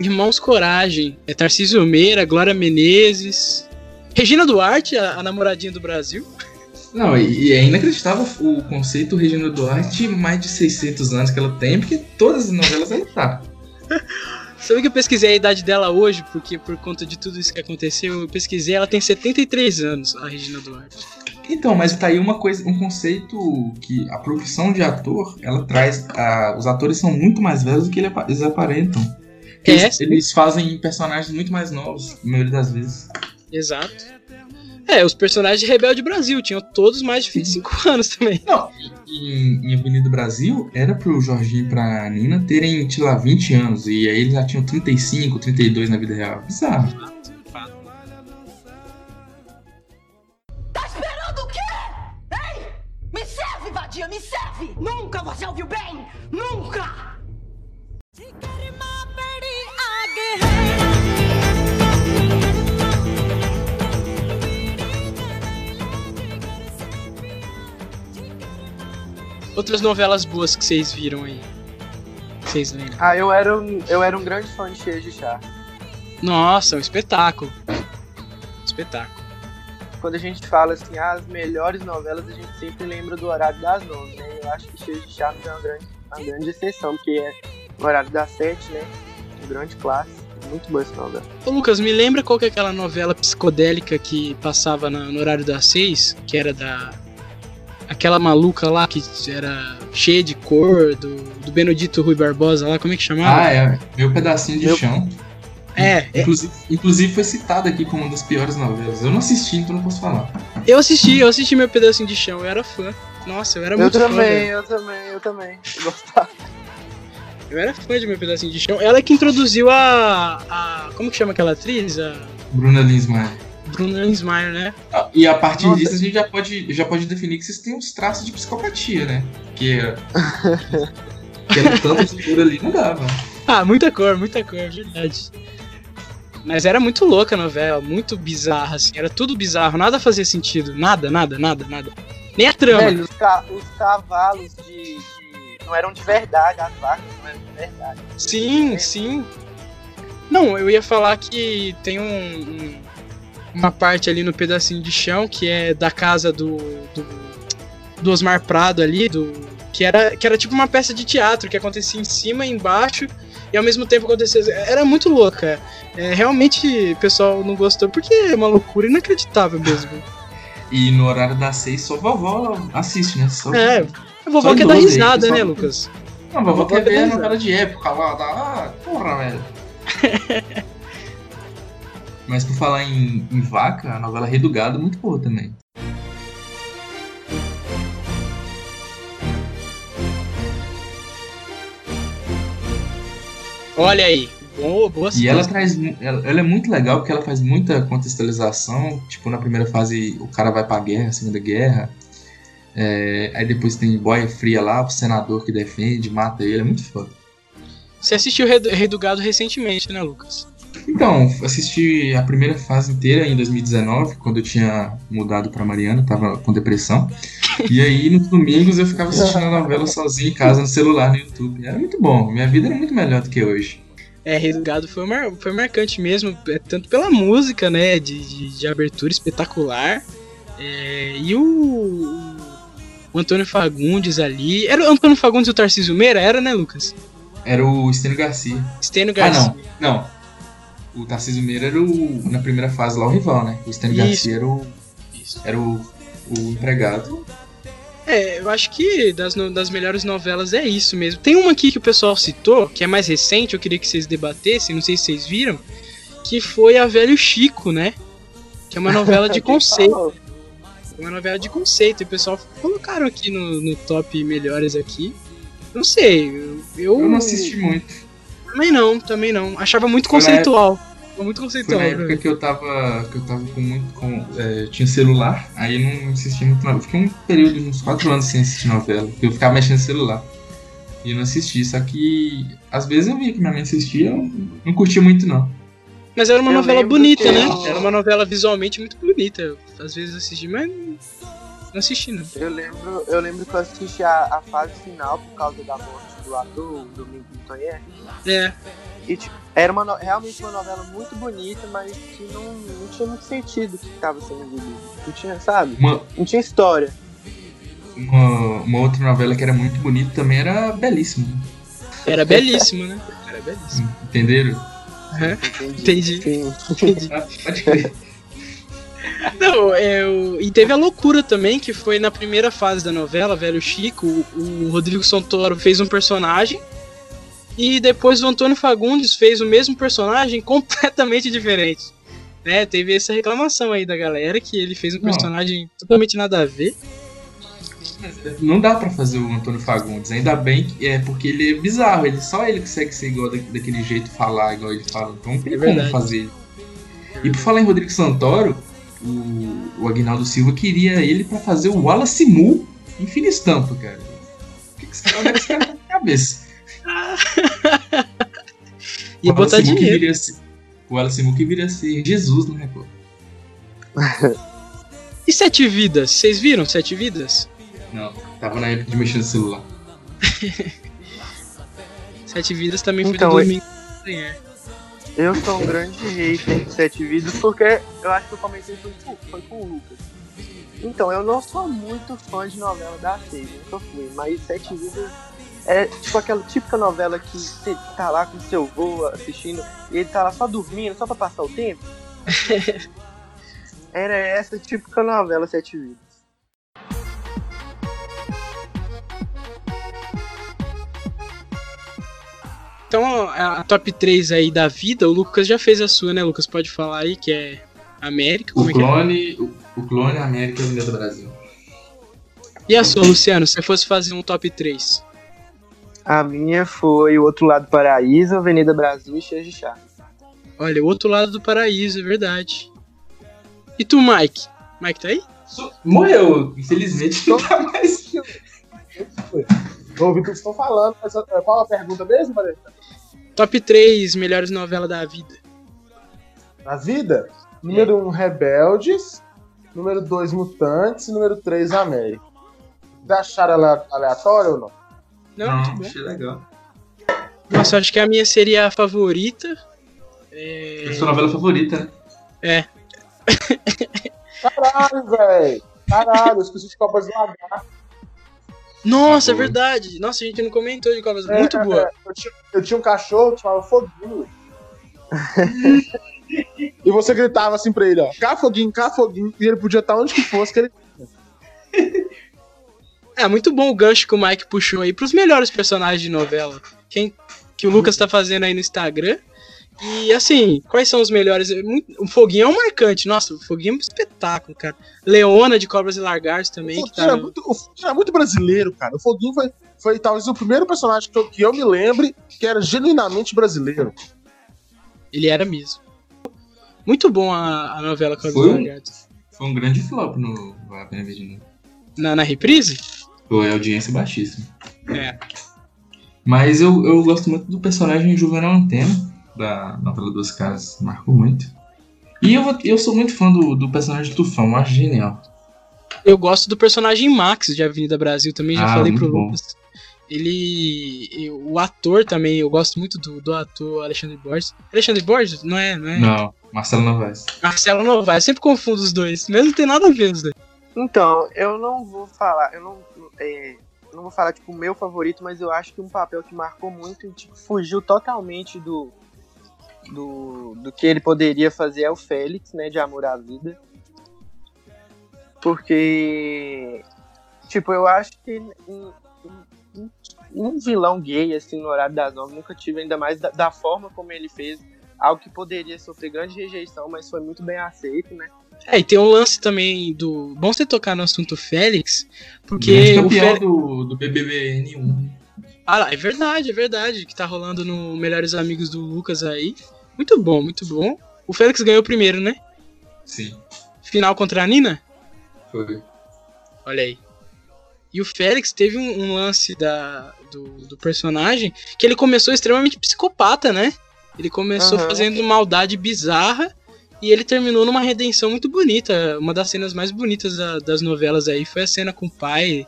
Irmãos Coragem. É Tarcísio Meira, Glória Menezes. Regina Duarte, a, a namoradinha do Brasil. Não, e, e é inacreditável o conceito Regina Duarte, mais de 600 anos que ela tem, porque todas as novelas ela tá. [LAUGHS] Sabe que eu pesquisei a idade dela hoje, porque por conta de tudo isso que aconteceu, eu pesquisei, ela tem 73 anos, a Regina Duarte. Então, mas tá aí uma coisa, um conceito que a profissão de ator, ela traz. a- os atores são muito mais velhos do que eles aparentam. É, Eles, sim. eles fazem personagens muito mais novos, na maioria das vezes. Exato. É, os personagens de Rebelde Brasil tinham todos mais de 25 [LAUGHS] anos também. Não, em, em Avenida Brasil, era pro Jorginho e pra Nina terem, sei lá, 20 anos. E aí eles já tinham 35, 32 na vida real. Bizarro. Tá esperando o quê? Ei! Me serve, vadia, me serve! Nunca você ouviu bem! Nunca! Outras novelas boas que vocês viram aí. Que Vocês lembram? Ah, eu era um, eu era um grande fã de Cheia de Chá. Nossa, um espetáculo. Espetáculo. Quando a gente fala assim, ah, as melhores novelas, a gente sempre lembra do horário das nove, né? Eu acho que Cheia de Chá é uma grande, uma grande exceção, porque é no horário das sete, né? Um grande clássico. Muito boa essa novela. Ô Lucas, me lembra qual que é aquela novela psicodélica que passava na- no horário das seis? Que era da. Aquela maluca lá que era cheia de cor, do, do Benedito Rui Barbosa lá, como é que chamava? Ah, é. Meu pedacinho de Meu- chão. É, é. Inclusive, inclusive foi citado aqui como uma das piores novelas. Eu não assisti, então não posso falar. Eu assisti, eu assisti meu pedacinho de chão, eu era fã. Nossa, eu era Eu muito fã. também, velho. eu também, eu também. Eu gostava. Eu era fã de meu pedacinho de chão. Ela é que introduziu a. a como que chama aquela atriz? A Bruna Linsmeyer. Bruna Linsmeyer, né? Ah, E a partir Nossa. disso a gente já pode, já pode definir que vocês têm uns traços de psicopatia, né? Que Tendo tanta figura ali não dava. Ah, muita cor, muita cor, é verdade. Mas era muito louca a novela, muito bizarra, assim. Era tudo bizarro, nada fazia sentido. Nada, nada, nada, nada. Nem a trama. Velho, os, ca- os cavalos de, de- Não eram de verdade, as vacas não eram de verdade. Sim, sim. Não, eu ia falar que tem um, um- uma parte ali no pedacinho de chão que é da casa do, do, do Osmar Prado ali, do, que, era, que era tipo uma peça de teatro que acontecia em cima e embaixo e ao mesmo tempo acontecia. Era muito louca. É, realmente o pessoal não gostou porque é uma loucura inacreditável mesmo. E no horário das seis só vovó assiste, né? Só, É, a vovó quer dar idoso aí, risada, só- né, Lucas? Não, a vovó Vovó quer ver a risada. novela de época lá, da. Ah, porra, velho. [LAUGHS] Mas por falar em, em vaca, a novela Rei do Gado é muito boa também. Olha aí, boa, boa E ela traz. Ela, ela é muito legal porque ela faz muita contextualização. Tipo, na primeira fase o cara vai pra guerra, Segunda Guerra. É, aí depois tem boia fria lá, o senador que defende, mata ele, é muito foda. Você assistiu Rei do- Rei do Gado recentemente, né, Lucas? Então, assisti a primeira fase inteira em 2019, quando eu tinha mudado pra Mariana, tava com depressão. [LAUGHS] E aí, nos domingos, eu ficava assistindo a novela sozinho em casa, no celular, no YouTube. Era muito bom, minha vida era muito melhor do que hoje. É, Rei do Gado foi, mar- foi marcante mesmo, é, tanto pela música, né, de, de, de abertura espetacular, é, e o, o Antônio Fagundes ali. Era o Antônio Fagundes e o Tarcísio Meira? Era, né, Lucas? Era o Estênio Garcia. Estênio Ah, Garcia. não, não. O Tarcísio Meira era o, na primeira fase lá, o rival, né? O Isso. Garcia era o, era o, o empregado. É, eu acho que das, das melhores novelas é isso mesmo. Tem uma aqui que o pessoal citou, que é mais recente, eu queria que vocês debatessem, não sei se vocês viram, que foi a Velho Chico, né? Que é uma novela de [LAUGHS] conceito. falou? Uma novela de conceito. E o pessoal colocaram aqui no, no top melhores aqui. Não sei. Eu, Eu não assisti muito. Também não, também não. Achava muito Foi conceitual. Foi muito Foi conceitual. na época que eu tava. que eu tava com muito. Com, é, tinha celular, aí eu não assisti muito novela. Fiquei um período de uns 4 anos sem assistir novela. porque Eu ficava mexendo no celular. E eu não assisti. Só que às vezes eu via que minha mãe assistia, eu não curtia muito não. Mas era uma Eu novela bonita, que né? eu- Era uma novela visualmente muito bonita. Eu, às vezes assisti, mas não assisti, não. Eu lembro, eu lembro que eu assisti a, a fase final por causa da morte do ator, o Domingo Montanher. É. E tipo, era uma, realmente uma novela muito bonita, mas que não, não tinha muito sentido o que estava sendo vivido. Não tinha, sabe? Uma, Não tinha história. uma, uma outra novela que era muito bonita também era Belíssimo. Era belíssimo, né? Era belíssimo. Entenderam? Entendi. Sim. Entendi. Ah, Pode crer. [LAUGHS] Não, é, o- e teve a loucura também, que foi na primeira fase da novela, Velho Chico, o, o Rodrigo Santoro fez um personagem, e depois o Antônio Fagundes fez o mesmo personagem [LAUGHS] completamente diferente. Né, teve essa reclamação aí da galera, que ele fez um Não. personagem totalmente nada a ver. Não dá pra fazer o Antônio Fagundes, ainda bem que é porque ele é bizarro, ele só ele consegue ser igual da- daquele jeito, falar igual ele fala, então não tem É como fazer. E por falar em Rodrigo Santoro, o, o Agnaldo Silva queria ele pra fazer o Wallace Mu em fina estampa, cara. O que, que esse cara, onde que esse cara tá na cabeça? [LAUGHS] E O botar Wallace Mu que dinheiro. ser- O Wallace Mu que viria ser Jesus na [LAUGHS] Record. E Sete Vidas? Vocês viram Sete Vidas? Não, tava na época de mexer no celular. [LAUGHS] Sete Vidas também foi Então, do é- domingo. É. Eu sou um grande hater de Sete Vidas, porque eu acho que eu comentei foi com, foi com o Lucas. Então, eu não sou muito fã de novela da Seiva, nunca fui, mas Sete Vidas é tipo aquela típica novela que você tá lá com seu avô assistindo e ele tá lá só dormindo, só pra passar o tempo. [LAUGHS] Era essa típica novela Sete Vidas. Então, a top 3 aí da vida, o Lucas já fez a sua, né, Lucas? Pode falar aí, que é América, O como é que é? clone, o, o clone América e a Avenida do Brasil. E a sua, Luciano, se você fosse fazer um top 3? A minha foi o outro lado do paraíso, Avenida Brasil e Cheio de Chá. Olha, o outro lado do paraíso, é verdade. E tu, Mike? Mike tá aí? Morreu, infelizmente [LAUGHS] não tá mais. [LAUGHS] Vou ouvir o que vocês estão falando. Mas, é, qual a pergunta mesmo, Maria? Top 3 melhores novelas da vida. Na vida? Número 1, um, Rebeldes. Número 2, Mutantes. E número 3, América. Vocês acharam ale- aleatório ou não? Não, Não, achei legal. Nossa, acho que a minha seria a favorita. É... É a sua novela favorita, né? é. Caralho, velho. Caralho, eu esqueci de Copas do Lagarto. Nossa, é verdade. Nossa, a gente não comentou de Cobras. É, Muito é, boa. é. Eu, tinha, eu tinha um cachorro que chamava Foguinho. [LAUGHS] e você gritava assim pra ele, ó. Cá, Foguinho, cá, Foguinho. E ele podia estar onde que fosse que ele. É muito bom o gancho que o Mike puxou aí pros melhores personagens de novela. Quem, que o Lucas tá fazendo aí no Instagram. E assim, quais são os melhores? É O Foguinho é um marcante. Nossa, o Foguinho é um espetáculo, cara. Leona de Cobras e Lagartos O também. Que Foguinho, tá era no- muito, o Foguinho era muito brasileiro, cara. O Foguinho foi, foi talvez o primeiro personagem que eu, que eu me lembre que era genuinamente brasileiro. Ele era mesmo. Muito bom a, a novela Cobras Foi e um- Lagartos. Foi um grande flop no Pena Novo. Na, na reprise? Foi audiência baixíssima. É. Mas eu, eu gosto muito do personagem Juvenal Antena, da novela Duas Caras. Marcou muito. E eu, vou- eu sou muito fã do, do personagem do Tufão, eu acho genial. Eu gosto do personagem Max de Avenida Brasil também, já Ah, falei pro bom. Lucas. Ele. O ator também, eu gosto muito do, do ator Alexandre Borges. Alexandre Borges? Não é, não é? Não, Marcelo Novaes. Marcelo Novaes, eu sempre confundo os dois, mesmo não tem nada a ver os dois. Então, eu não vou falar, eu não, é, não vou falar tipo o meu favorito, mas eu acho que um papel que marcou muito e tipo, fugiu totalmente do, do do que ele poderia fazer é o Félix, né, de Amor à Vida. Porque tipo, eu acho que um, um- um vilão gay assim no horário das nove nunca tive ainda mais da, da forma como ele fez, algo que poderia sofrer grande rejeição, mas foi muito bem aceito, né? É, e tem um lance também do. Bom você tocar no assunto Félix, porque Grande o campeão Félix. do, do BBB N1. Ah lá, é verdade, é verdade, que tá rolando no Melhores Amigos do Lucas aí. Muito bom, muito bom. O Félix ganhou primeiro, né? Sim, Final contra a Nina? foi. Olha aí. E o Félix teve um, um lance da, do, do personagem que ele começou extremamente psicopata, né? Ele começou Aham. fazendo maldade bizarra e ele terminou numa redenção muito bonita. Uma das cenas mais bonitas da- das novelas aí foi a cena com o pai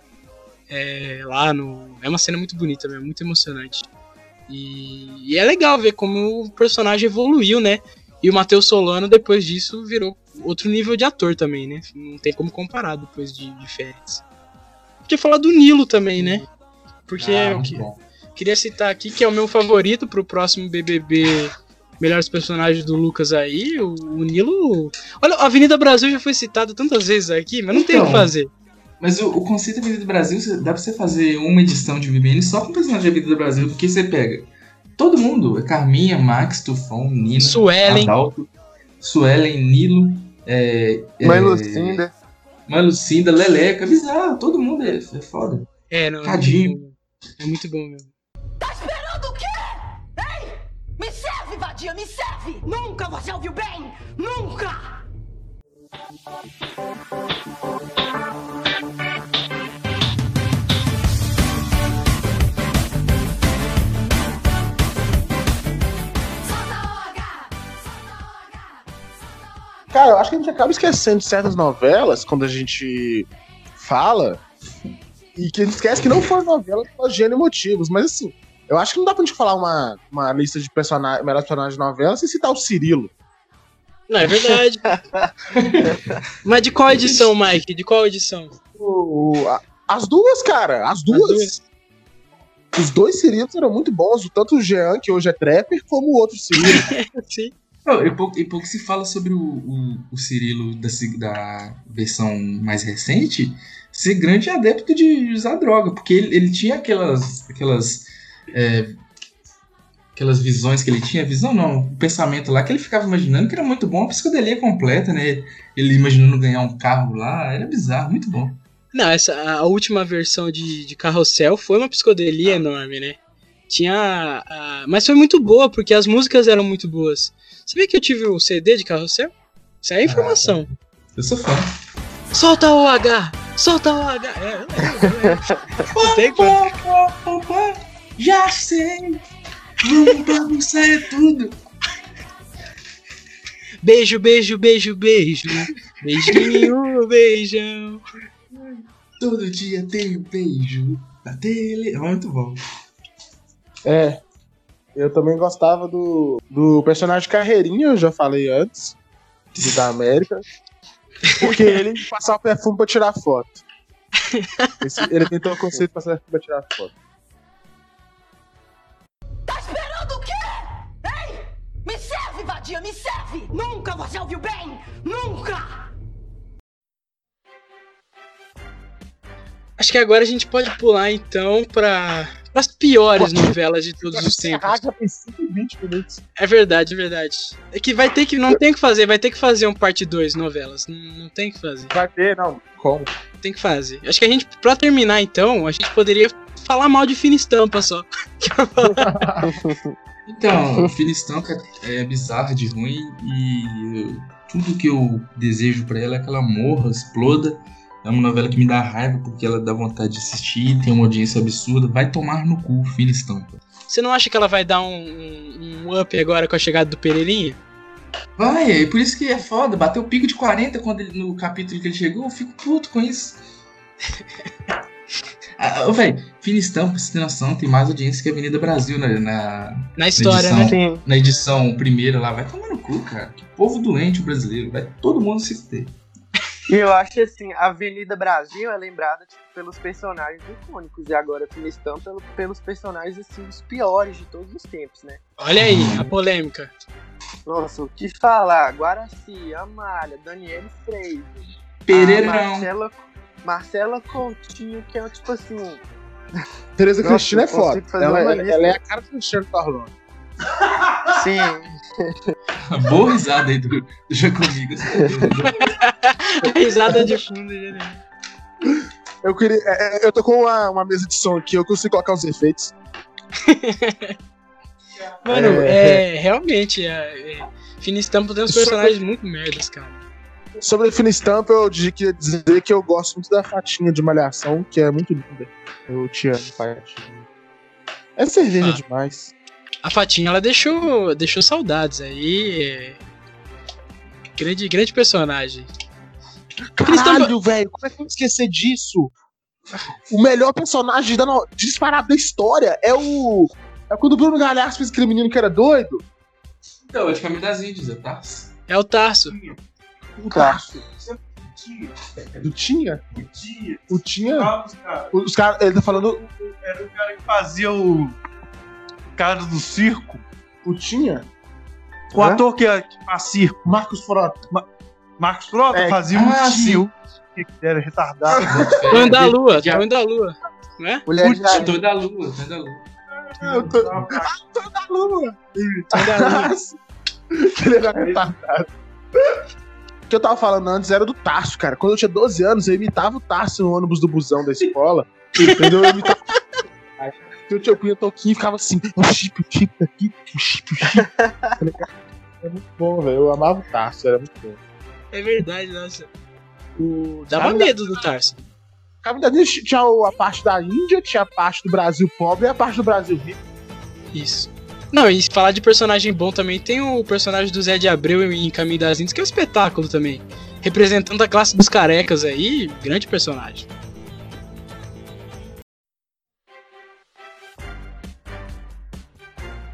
é, lá no. É uma cena muito bonita mesmo, muito emocionante. E, e é legal ver como o personagem evoluiu, né? E o Matheus Solano, depois disso, virou outro nível de ator também, né? Não tem como comparar depois de, de Félix. Podia falar do Nilo também, né? Porque Ah, muito que, queria citar aqui que é o meu favorito pro próximo BBB Melhores Personagens do Lucas aí, o, o Nilo. Olha, a Avenida Brasil já foi citado tantas vezes aqui, mas não tem o que Então. fazer. Mas o, o conceito da Avenida do Brasil, dá pra você fazer uma edição de VBN só com personagem da Avenida do Brasil, porque você pega todo mundo, é Carminha, Max, Tufão, Nina, Suelen. Adalto, Suelen, Nilo, é, Mãe é, Lucinda. Mãe Lucinda, Leleca, bizarro, todo mundo é, é foda. É, não. é bom. É muito bom mesmo. Tá esperando o quê? Ei! Me serve, vadia, me serve! Nunca você ouviu bem! Nunca! Cara, eu acho que a gente acaba esquecendo de certas novelas quando a gente fala e que a gente esquece que não foram novelas por gênero e motivos. Mas assim, eu acho que não dá pra gente falar uma, uma lista de personagens, melhores personagens de novela sem citar o Cirilo. Não, é verdade. [LAUGHS] mas de qual edição, Mike? De qual edição? O- a- as duas, cara, as duas. duas. Os dois Cirilos eram muito bons, tanto o Jean, que hoje é trapper, como o outro Cirilo. [LAUGHS] Sim. E, pouco, e pouco se fala sobre o, o, o Cirilo da, da versão mais recente ser grande adepto de usar droga, porque ele, ele tinha aquelas aquelas é, aquelas visões que ele tinha, visão não, o pensamento lá que ele ficava imaginando que era muito bom, a psicodelia completa, né? Ele imaginando ganhar um carro lá, era bizarro, muito bom. Não, essa, a última versão de, de Carrossel foi uma psicodelia enorme, né? Tinha. a- mas foi muito boa, porque as músicas eram muito boas. Sabia que eu tive o CD de Carrossel? Isso é informação. Eu sou fã. Solta o H! Solta o H! É, lembro. Não [LAUGHS] tem como. Já sei, vamos bagunçar tudo. Beijo, beijo, beijo, beijo. Beijinho, beijão. Todo dia tem um beijo na tele. É muito bom. É. Eu também gostava do, do personagem Carreirinha, eu já falei antes, do da América. Porque ele passava o perfume pra tirar foto. Esse- ele tentou o conceito de passar perfume pra tirar foto. Tá esperando o quê? Ei! Me serve, vadia, me serve! Nunca você ouviu bem! Nunca! Acho que agora a gente pode pular então para as piores novelas de todos os tempos. já tem 5 20 minutos. É verdade, é verdade. É que vai ter que. Não tem o que fazer, vai ter que fazer um parte 2 novelas. Não, não tem o que fazer. Vai ter, não. Como? Tem que fazer. Acho que a gente, pra terminar então, a gente poderia falar mal de fina estampa só. [LAUGHS] Então, Fina Estampa é bizarra de ruim e tudo que eu desejo pra ela é que ela morra, exploda. É uma novela que me dá raiva porque ela dá vontade de assistir, tem uma audiência absurda. Vai tomar no cu, Fina Estampa. Você não acha que ela vai dar um, um- up agora com a chegada do Pereirinha? Vai, é por isso que é foda. Bateu o pico de 40 quando ele- no capítulo que ele chegou. Eu fico puto com isso. [LAUGHS] ah, ô, véi, Fina Estampa, pra você ter noção, tem mais audiência que a Avenida Brasil na, na, Na história, edição, né? Na edição primeira lá. Vai tomar no cu, cara. Que povo doente o brasileiro. Vai todo mundo se fuder. E eu acho assim, a Avenida Brasil é lembrada tipo, pelos personagens icônicos. E agora Finistão pelo, pelos personagens assim, os piores de todos os tempos, né? Olha aí, a polêmica. Nossa, o que falar? Guaraci, Amália, Daniele Freire. Pereirão. a Marcela, Marcela Coutinho, que é tipo assim. Tereza Nossa, Cristina é foda. Ela, uma ela- é a cara do Cristiano Carlão. Sim. [LAUGHS] Boa risada aí do, do Jacomigo. [LAUGHS] Risada de fundo. Eu queria. é, é, Eu tô com uma, uma mesa de som aqui, eu consigo colocar os efeitos. [LAUGHS] Mano, É. é, realmente, é, é, Fina Estampa tem uns personagens muito merdas, cara. Sobre Estampa, eu queria dizer que eu gosto muito da Fatinha de Malhação, que é muito linda. Eu te amo, Fatinha. É cerveja Ah. demais. A Fatinha, ela deixou, deixou saudades aí. é, Grande, grande personagem. Caralho, velho, como é que eu vou esquecer disso? O melhor personagem da no... disparado da história é o. É quando o Bruno Galhaço fez aquele menino que era doido. Então, é de Caminho das Índias, é tá? É o Tarso. O Tarso. Do Tinha? O Tinha? Os caras. Ele tá falando. Era o cara que fazia o. cara do circo. O Tinha? O Hã? ator que, é- que faz circo. Marcos Frota. Marcos Frota É, fazia ah, um sim. tio que era retardado. [LAUGHS] Tonho da Lua, Tonho da Lua. Não é? Mulher de da lua, tô da lua. Eu tô... Ah, da lua. Tonho da Lua. [LAUGHS] que ele era retardado. O que eu tava falando antes era do Tarso, cara. Quando eu tinha 12 anos, eu imitava o Tarso no ônibus do busão da escola. [LAUGHS] entendeu? Eu imitava. Eu tinha punha toquinho e ficava assim, o chip, o chip aqui, o chip, o chip. [LAUGHS] É muito bom, velho. Eu amava o Tarso, era muito bom. É verdade, nossa. O... Dava medo do Tarso. Cada vez tinha a parte da Índia, tinha a parte do Brasil pobre e a parte do Brasil rico. Isso. Não, e se falar de personagem bom também, tem o personagem do Zé de Abreu em Caminho das Índias, que é um espetáculo também. Representando a classe dos carecas aí, grande personagem.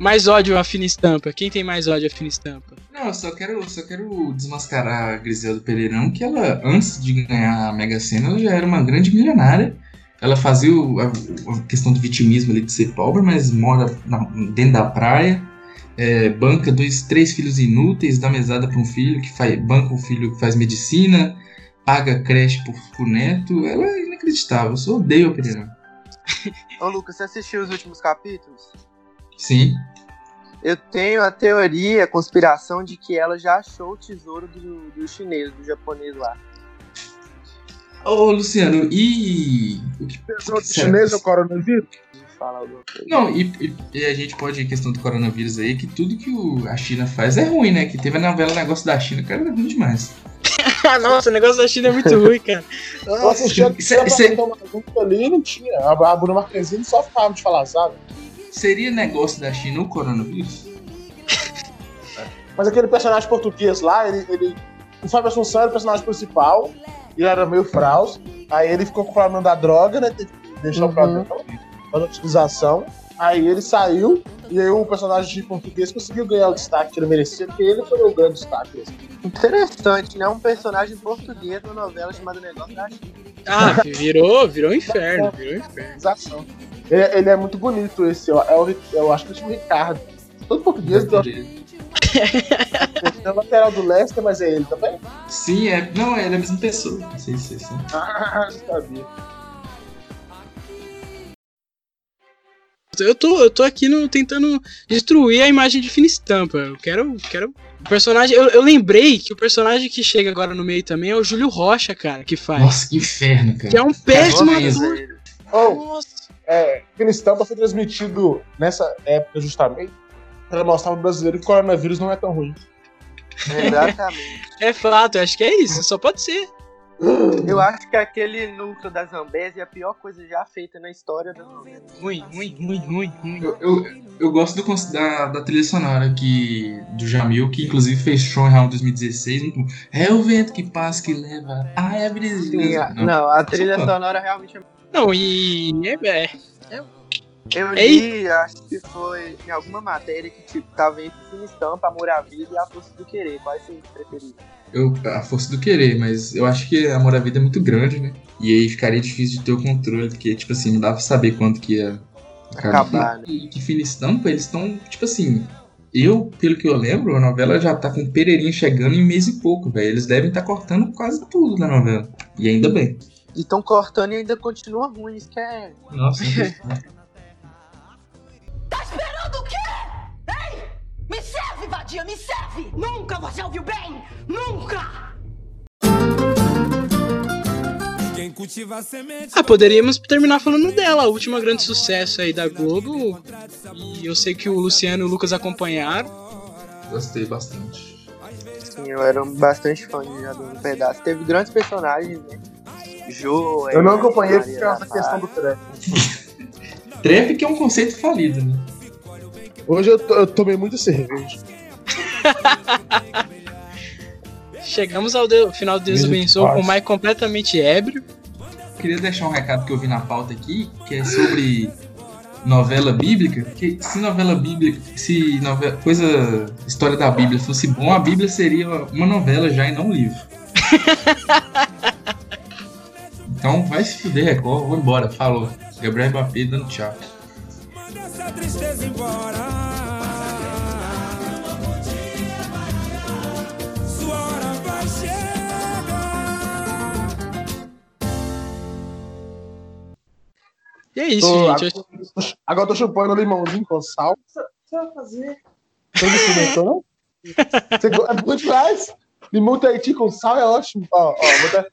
Mais ódio a fina estampa. Quem tem mais ódio a fina estampa? Não, eu só quero, só quero desmascarar a Griselda Pereirão, que ela, antes de ganhar a Mega Sena, ela já era uma grande milionária. Ela fazia o- a, a questão do vitimismo ali de ser pobre, mas mora na- dentro da praia. é, banca dois, três filhos inúteis, dá mesada para um filho que faz, banca um filho que faz medicina, paga creche pro, pro neto. Ela é inacreditável. Eu só odeio a Pereirão. Ô, Lucas, você assistiu os últimos capítulos? Sim. Eu tenho a teoria, a conspiração de que ela já achou o tesouro do, do chinês, do japonês lá. Ô, Luciano, e. O que, Pessoa do chinês é o coronavírus? Fala alguma coisa. Não, e, e- e a gente pode, em questão do coronavírus aí, que tudo que o- a China faz é ruim, né? Que teve a novela Negócio da China, cara, é ruim demais. Ah, [LAUGHS] nossa, o negócio da China é muito ruim, cara. Assistia Isso é- isso uma junto ali não tinha. A a Bruna Marquezine só ficava de falar, sabe? Seria negócio da China o coronavírus? Mas aquele personagem português lá, ele. ele o Fábio Assunção era o personagem principal, ele era meio fraus. Aí ele ficou com o problema da droga, né? Teve que deixar o problema da utilização. Aí ele saiu, e aí o personagem de português conseguiu ganhar o destaque que ele merecia, porque ele foi o grande destaque. assim. Interessante, né? Um personagem português numa novela chamada Negócio da China. Ah, virou, virou um inferno, virou um inferno. Ele, ele é muito bonito esse, ó. É o, eu acho que ele chama Ricardo. Todo português tem o lateral do Leicester, mas é ele também? Sim, é. Não, é a mesma pessoa. Se é assim. Ah, sabia. Eu tô, eu tô aqui no, tentando destruir a imagem de fina estampa. Eu quero. quero o personagem. Eu, eu lembrei que o personagem que chega agora no meio também é o Júlio Rocha, cara, que faz. Nossa, que inferno, cara. Que é um péssimo ator. Ele- Oh, Nossa. É, Fina Estampa foi transmitido nessa época justamente para mostrar pro brasileiro que o coronavírus não é tão ruim. Exatamente. É fato, eu acho que é isso. Só pode ser. Eu acho que aquele núcleo da Zambésia é a pior coisa já feita na história da novela. Ruim, ruim, ruim, ruim, ruim. Eu, eu, eu gosto do, da, da trilha sonora que, do Jamil, que inclusive fez show em Round 2016. muito bom. É o vento que passa, que leva. Ah, é brisa. Sim, a- não, a trilha sonora realmente é. Não, e. É, é, Eu Ei. li, acho que foi em alguma matéria que tipo, tava entre Fina Estampa, Amor à Vida e A Força do Querer. Qual você preferiu? Eu, a força do querer, mas eu acho que a Amor à Vida é muito grande, né? E aí ficaria difícil de ter o controle, porque, tipo assim, não dava pra saber quando que ia Acabar, né? E que fina estampa, eles estão, tipo assim. Eu, pelo que eu lembro, a novela já tá com o Pereirinha chegando em mês e pouco, velho. Eles devem estar cortando quase tudo da novela. E ainda bem. E tão cortando e ainda continua ruim, isso que é. Nossa, [LAUGHS] Tá esperando o quê? Ei! Me serve, vadia, me serve! Nunca você ouviu bem! Nunca! Ah, poderíamos terminar falando dela, a última grande sucesso aí da Globo. E eu sei que o Luciano e o Lucas acompanharam. gostei bastante. Sim, eu era bastante fã de Jadu no Pedaço. Teve grandes personagens, né? Jo, Eu não acompanhei por causa da questão do trap. [LAUGHS] Trap que é um conceito falido, né? Hoje eu, eu tomei muita cerveja. [LAUGHS] Chegamos ao de- final do Deus abençoe com o. Mike completamente ébrio. Queria deixar um recado que eu vi na pauta aqui, que é sobre novela bíblica. Que se novela bíblica, se novela, coisa, história da Bíblia fosse bom, a Bíblia seria uma novela já e não um livro. [LAUGHS] então vai se fuder, Record, vou embora. Falou. Gabriel Mbappé dando tchau. Manda essa tristeza embora. Sua hora vai chegar. E é isso, Tô- gente. agora, agora eu tô chupando limãozinho com sal. Você vai fazer? [LAUGHS] Você não experimentou, não? Você é bom demais. Limão Tahiti com sal é ótimo. Ó, ó, vou até,